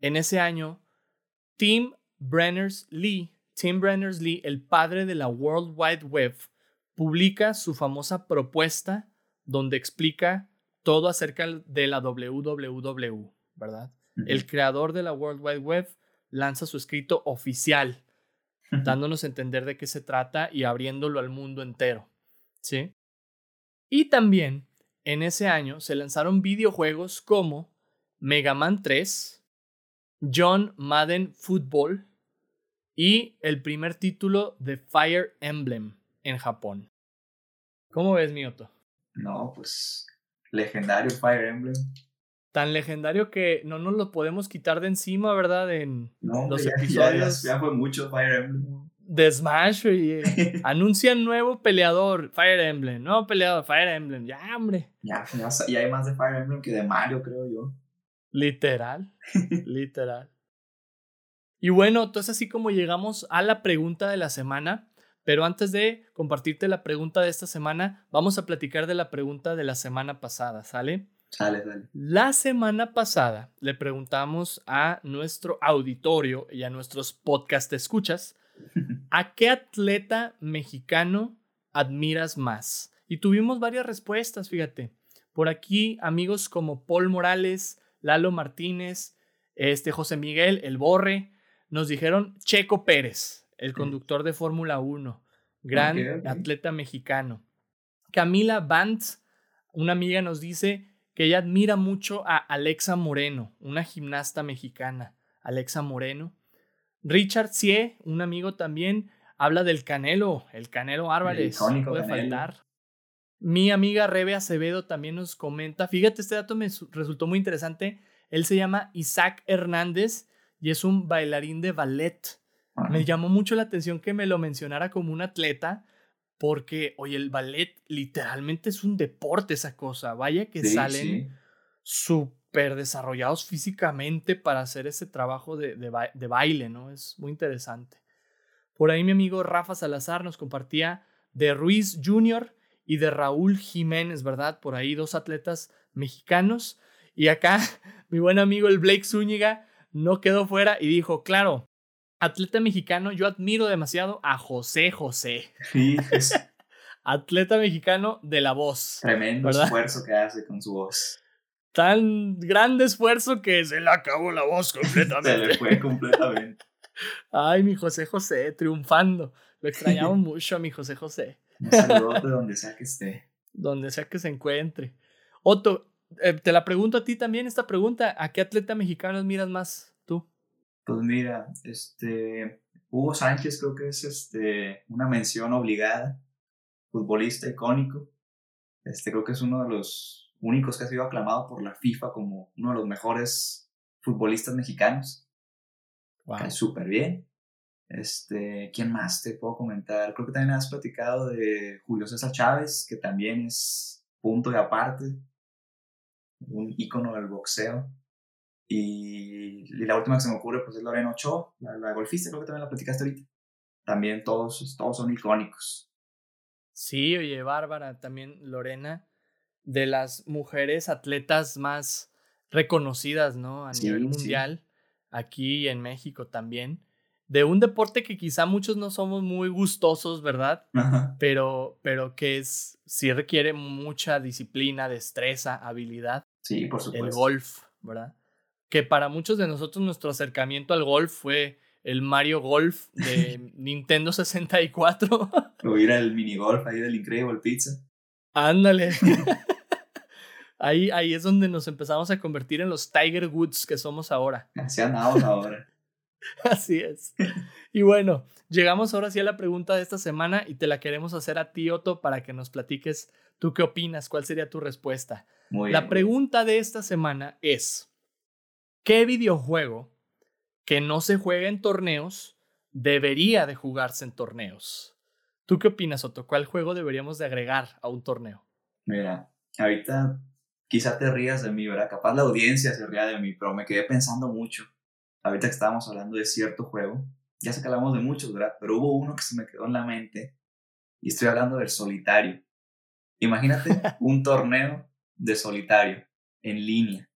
en ese año, Tim Berners-Lee, Tim Berners-Lee, el padre de la World Wide Web, publica su famosa propuesta donde explica todo acerca de la WWW, ¿verdad? El creador de la World Wide Web lanza su escrito oficial, dándonos a entender de qué se trata y abriéndolo al mundo entero, ¿sí? Y también en ese año se lanzaron videojuegos como Mega Man 3, John Madden Football y el primer título de Fire Emblem en Japón. ¿Cómo ves, Mioto? No, pues legendario Fire Emblem. Tan legendario que no nos lo podemos quitar de encima, ¿verdad? En los episodios. Ya, fue mucho Fire Emblem. de Smash y anuncian nuevo peleador, Fire Emblem, nuevo peleador, Fire Emblem, ya, hombre. Ya, ya, ya hay más de Fire Emblem que de Mario, creo yo. Literal, literal. Y bueno, entonces así como llegamos a la pregunta de la semana, pero antes de compartirte la pregunta de esta semana, vamos a platicar de la pregunta de la semana pasada, ¿sale? La semana pasada le preguntamos a nuestro auditorio y a nuestros podcast escuchas, ¿a qué atleta mexicano admiras más? Y tuvimos varias respuestas, fíjate. Por aquí, amigos como Paul Morales, Lalo Martínez, este José Miguel, el Borre, nos dijeron Checo Pérez, el conductor de Fórmula 1, gran atleta mexicano. Camila Bantz, una amiga, nos dice que ella admira mucho a Alexa Moreno, una gimnasta mexicana. Alexa Moreno. Richard Sie, un amigo también, habla del Canelo, el Canelo Álvarez. no puede faltar. Mi amiga Rebe Acevedo también nos comenta, fíjate, este dato me resultó muy interesante. Él se llama Isaac Hernández y es un bailarín de ballet. Me llamó mucho la atención que me lo mencionara como un atleta, porque, oye, el ballet literalmente es un deporte esa cosa. Vaya que salen súper desarrollados físicamente para hacer ese trabajo de, de, baile, ¿no? Es muy interesante. Por ahí mi amigo Rafa Salazar nos compartía de Ruiz Jr. y de Raúl Jiménez, ¿verdad? Por ahí dos atletas mexicanos. Y acá mi buen amigo el Blake Zúñiga no quedó fuera y dijo, claro, atleta mexicano, yo admiro demasiado a José José. Sí, atleta mexicano de la voz. Tremendo esfuerzo que hace con su voz. Tan grande esfuerzo que se le acabó la voz completamente. se le fue completamente. Ay, mi José José, triunfando. Lo extrañamos mucho a mi José José. Un saludo de donde sea que esté. Donde sea que se encuentre. Otto, eh, te la pregunto a ti también esta pregunta. ¿A qué atleta mexicano admiras más? Pues mira, este, Hugo Sánchez creo que es este, una mención obligada, futbolista icónico. Este, creo que es uno de los únicos que ha sido aclamado por la FIFA como uno de los mejores futbolistas mexicanos. Wow. Súper bien. Este, ¿quién más te puedo comentar? Creo que también has platicado de Julio César Chávez, que también es punto de aparte, un ícono del boxeo. Y, la última que se me ocurre pues es Lorena Ochoa, la, golfista, creo que también la platicaste ahorita. También todos, todos son icónicos. Sí, oye, Bárbara, también Lorena, de las mujeres atletas más reconocidas, ¿no? A nivel mundial, aquí en México también. De un deporte que quizá muchos no somos muy gustosos, ¿verdad? Pero, pero que es, sí requiere mucha disciplina, destreza, habilidad. Sí, por supuesto. El golf, ¿verdad? Que para muchos de nosotros nuestro acercamiento al golf fue el Mario Golf de Nintendo 64. O ir al mini golf ahí del Incredible Pizza. Ándale. ahí, ahí es donde nos empezamos a convertir en los Tiger Woods que somos ahora. Así andamos ahora. Así es. Y bueno, llegamos ahora sí a la pregunta de esta semana y te la queremos hacer a ti, Otto, para que nos platiques tú qué opinas, cuál sería tu respuesta. Muy la pregunta de esta semana es, ¿Qué videojuego que no se juega en torneos debería de jugarse en torneos? ¿Tú qué opinas, Otto? ¿Cuál juego deberíamos de agregar a un torneo? Mira, ahorita quizá te rías de mí, ¿verdad? Capaz la audiencia se ría de mí, pero me quedé pensando mucho. Ahorita que estábamos hablando de cierto juego, ya sé que hablamos de muchos, ¿verdad? Pero hubo uno que se me quedó en la mente y estoy hablando del solitario. Imagínate un torneo de solitario en línea.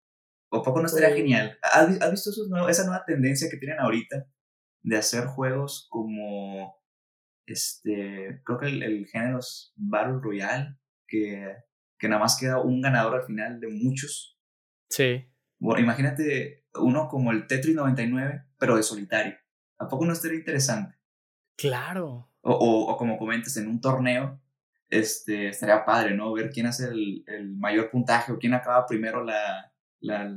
¿O poco no estaría genial? ¿Has, visto esa nueva tendencia que tienen ahorita de hacer juegos como, este, creo que el, género es Battle Royale, que, que nada más queda un ganador al final de muchos? Sí. Bueno, imagínate uno como el Tetris 99, pero de solitario. ¿A poco no estaría interesante? Claro. O, o, como comentas, en un torneo, este, estaría padre, ¿no? Ver quién hace el, el mayor puntaje o quién acaba primero la, la,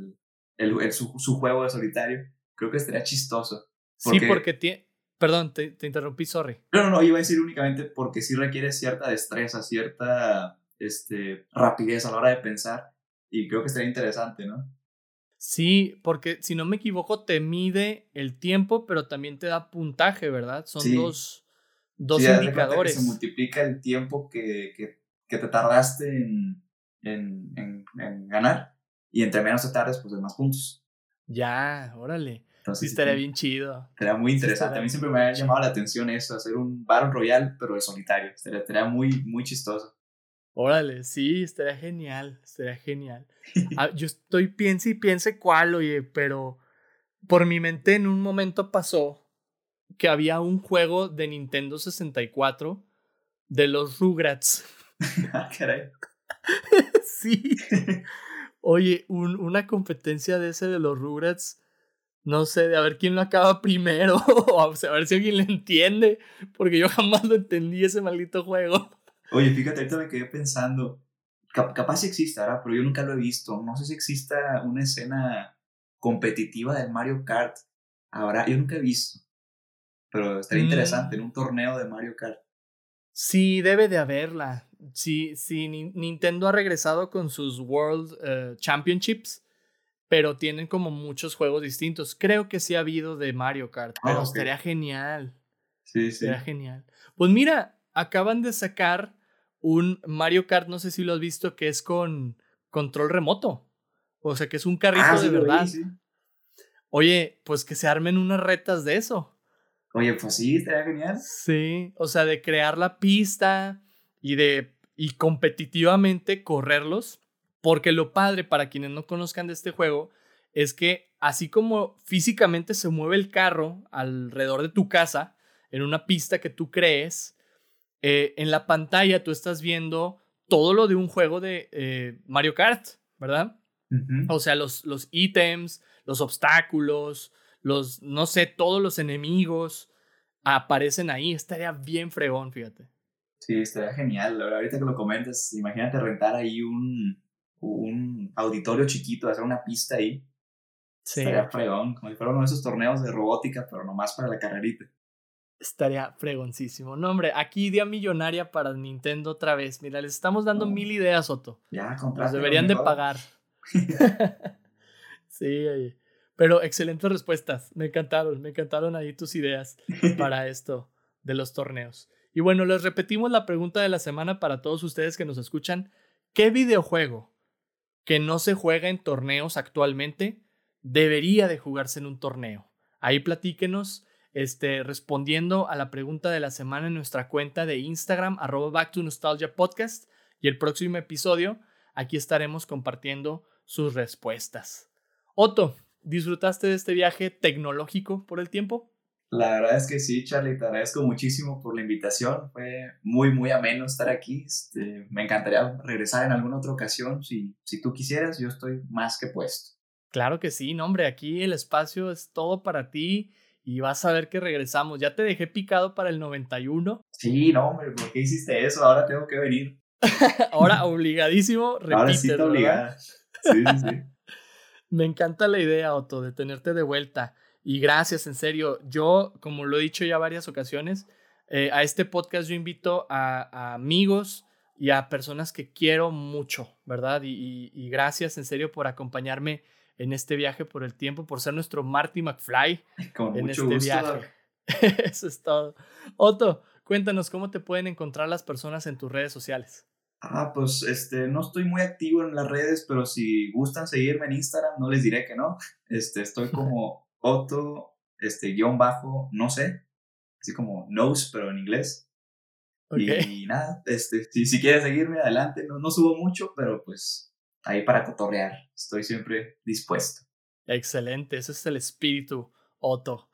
el, su, su, juego de solitario, creo que estaría chistoso. sí, porque tiene... Perdón, te, te, interrumpí, sorry. No, no, no, iba a decir únicamente porque sí requiere cierta destreza, cierta este, rapidez a la hora de pensar y creo que estaría interesante, ¿no? Sí, porque si no me equivoco te mide el tiempo, pero también te da puntaje, ¿verdad? Son dos, dos indicadores. se multiplica el tiempo que, que, que te tardaste en, en, en, ganar y entre menos te tardes, pues de más puntos. Ya, órale. Entonces, sí, estaría bien chido. Estaría muy interesante. a mí siempre me ha llamado la atención eso, hacer un Battle Royale, pero de solitario. Estaría, muy, muy chistoso. Órale, sí, estaría genial, estaría genial. Ah, yo estoy piense y piense cuál, oye, pero por mi mente en un momento pasó que había un juego de Nintendo 64 de los Rugrats. Ah, caray. sí. Oye, una competencia de ese de los Rugrats no sé, de a ver quién lo acaba primero, o a ver si alguien le entiende, porque yo jamás lo entendí ese maldito juego. Oye, fíjate, ahorita me quedé pensando, capaz sí exista, ¿verdad? pero yo nunca lo he visto. No sé si exista una escena competitiva del Mario Kart. Ahora, yo nunca he visto, pero estaría interesante en mm. un torneo de Mario Kart. Sí, debe de haberla. Sí, sí, Nintendo ha regresado con sus World eh, Championships pero tienen como muchos juegos distintos. Creo que sí ha habido de Mario Kart, pero ah, estaría genial. Sí, sí. Estaría genial. Pues mira, acaban de sacar un Mario Kart, no sé si lo has visto, que es con control remoto. O sea, que es un carrito ah, de verdad. Oye, pues que se armen unas retas de eso. Oye, pues sí, estaría genial. Sí, o sea, de crear la pista y de y competitivamente correrlos porque lo padre para quienes no conozcan de este juego es que así como físicamente se mueve el carro alrededor de tu casa, en una pista que tú crees, eh, en la pantalla tú estás viendo todo lo de un juego de eh, Mario Kart, ¿verdad? O sea, los, los ítems, los obstáculos, los, no sé, todos los enemigos aparecen ahí. Estaría bien fregón, fíjate. Sí, estaría genial. Ahorita que lo comentas, imagínate rentar ahí un, un auditorio chiquito, hacer una pista ahí. Sí. Estaría fregón, como si fuera uno de esos torneos de robótica, pero nomás para la carrerita. Estaría fregoncísimo. No, hombre, aquí idea millonaria para Nintendo otra vez. Mira, les estamos dando mil ideas, Otto. Ya, compraste. deberían de pagar. sí, oye. Pero excelentes respuestas. Me encantaron, me encantaron ahí tus ideas para esto de los torneos. Y bueno, les repetimos la pregunta de la semana para todos ustedes que nos escuchan. ¿Qué videojuego que no se juega en torneos actualmente debería de jugarse en un torneo. Ahí platíquenos este, respondiendo a la pregunta de la semana en nuestra cuenta de Instagram, arroba Back to Nostalgia Podcast. Y el próximo episodio, aquí estaremos compartiendo sus respuestas. Otto, ¿disfrutaste de este viaje tecnológico por el tiempo? La verdad es que sí, Charlie, te agradezco muchísimo por la invitación. Fue muy, muy ameno estar aquí. Este, me encantaría regresar en alguna otra ocasión. Si, si tú quisieras, yo estoy más que puesto. Claro que sí, no, hombre, aquí el espacio es todo para ti y vas a ver que regresamos. Ya te dejé picado para el 91. Sí, no, hombre, ¿por qué hiciste eso? Ahora tengo que venir. Ahora obligadísimo, repite. Ahora sí obligada. Sí, sí, sí. Me encanta la idea, Otto, de tenerte de vuelta. Y gracias, en serio. Yo, como lo he dicho ya varias ocasiones, eh, a este podcast yo invito a, amigos y a personas que quiero mucho, ¿verdad? Y, gracias, en serio, por acompañarme en este viaje por el tiempo, por ser nuestro Marty McFly Con en mucho este gusto. viaje. Eso es todo. Otto, cuéntanos cómo te pueden encontrar las personas en tus redes sociales. Ah, pues este, no estoy muy activo en las redes, pero si gustan seguirme en Instagram, no les diré que no. Este, estoy como Otto, este, guion bajo, no sé, así como knows, pero en inglés. Y, nada, este, si, si quieres seguirme, adelante, no, no subo mucho, pero pues ahí para cotorrear, estoy siempre dispuesto. Excelente, ese es el espíritu, Otto.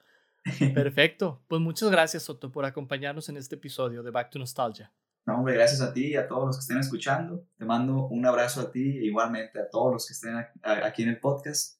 Perfecto, pues muchas gracias, Otto, por acompañarnos en este episodio de Back to Nostalgia. No, hombre, gracias a ti y a todos los que estén escuchando. Te mando un abrazo a ti e igualmente a todos los que estén aquí en el podcast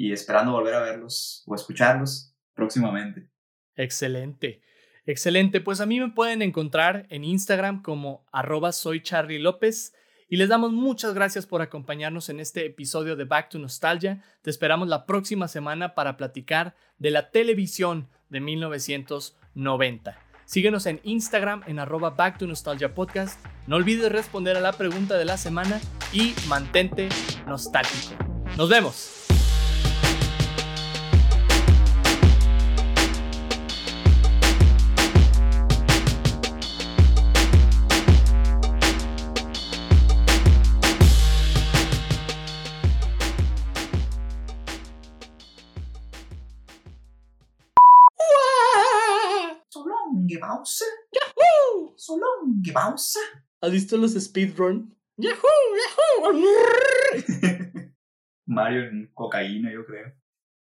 y esperando volver a verlos o escucharlos próximamente. Excelente. Excelente, pues a mí me pueden encontrar en Instagram como arroba soy Charlie López y les damos muchas gracias por acompañarnos en este episodio de Back to Nostalgia. Te esperamos la próxima semana para platicar de la televisión de 1990. Síguenos en Instagram en arroba Back to Nostalgia Podcast. No olvides responder a la pregunta de la semana y mantente nostálgico. Nos vemos. Solón Bowser. ¿Has visto los speedrun? ¡Yahoo! ¡Yahoo! Mario en cocaína, yo creo.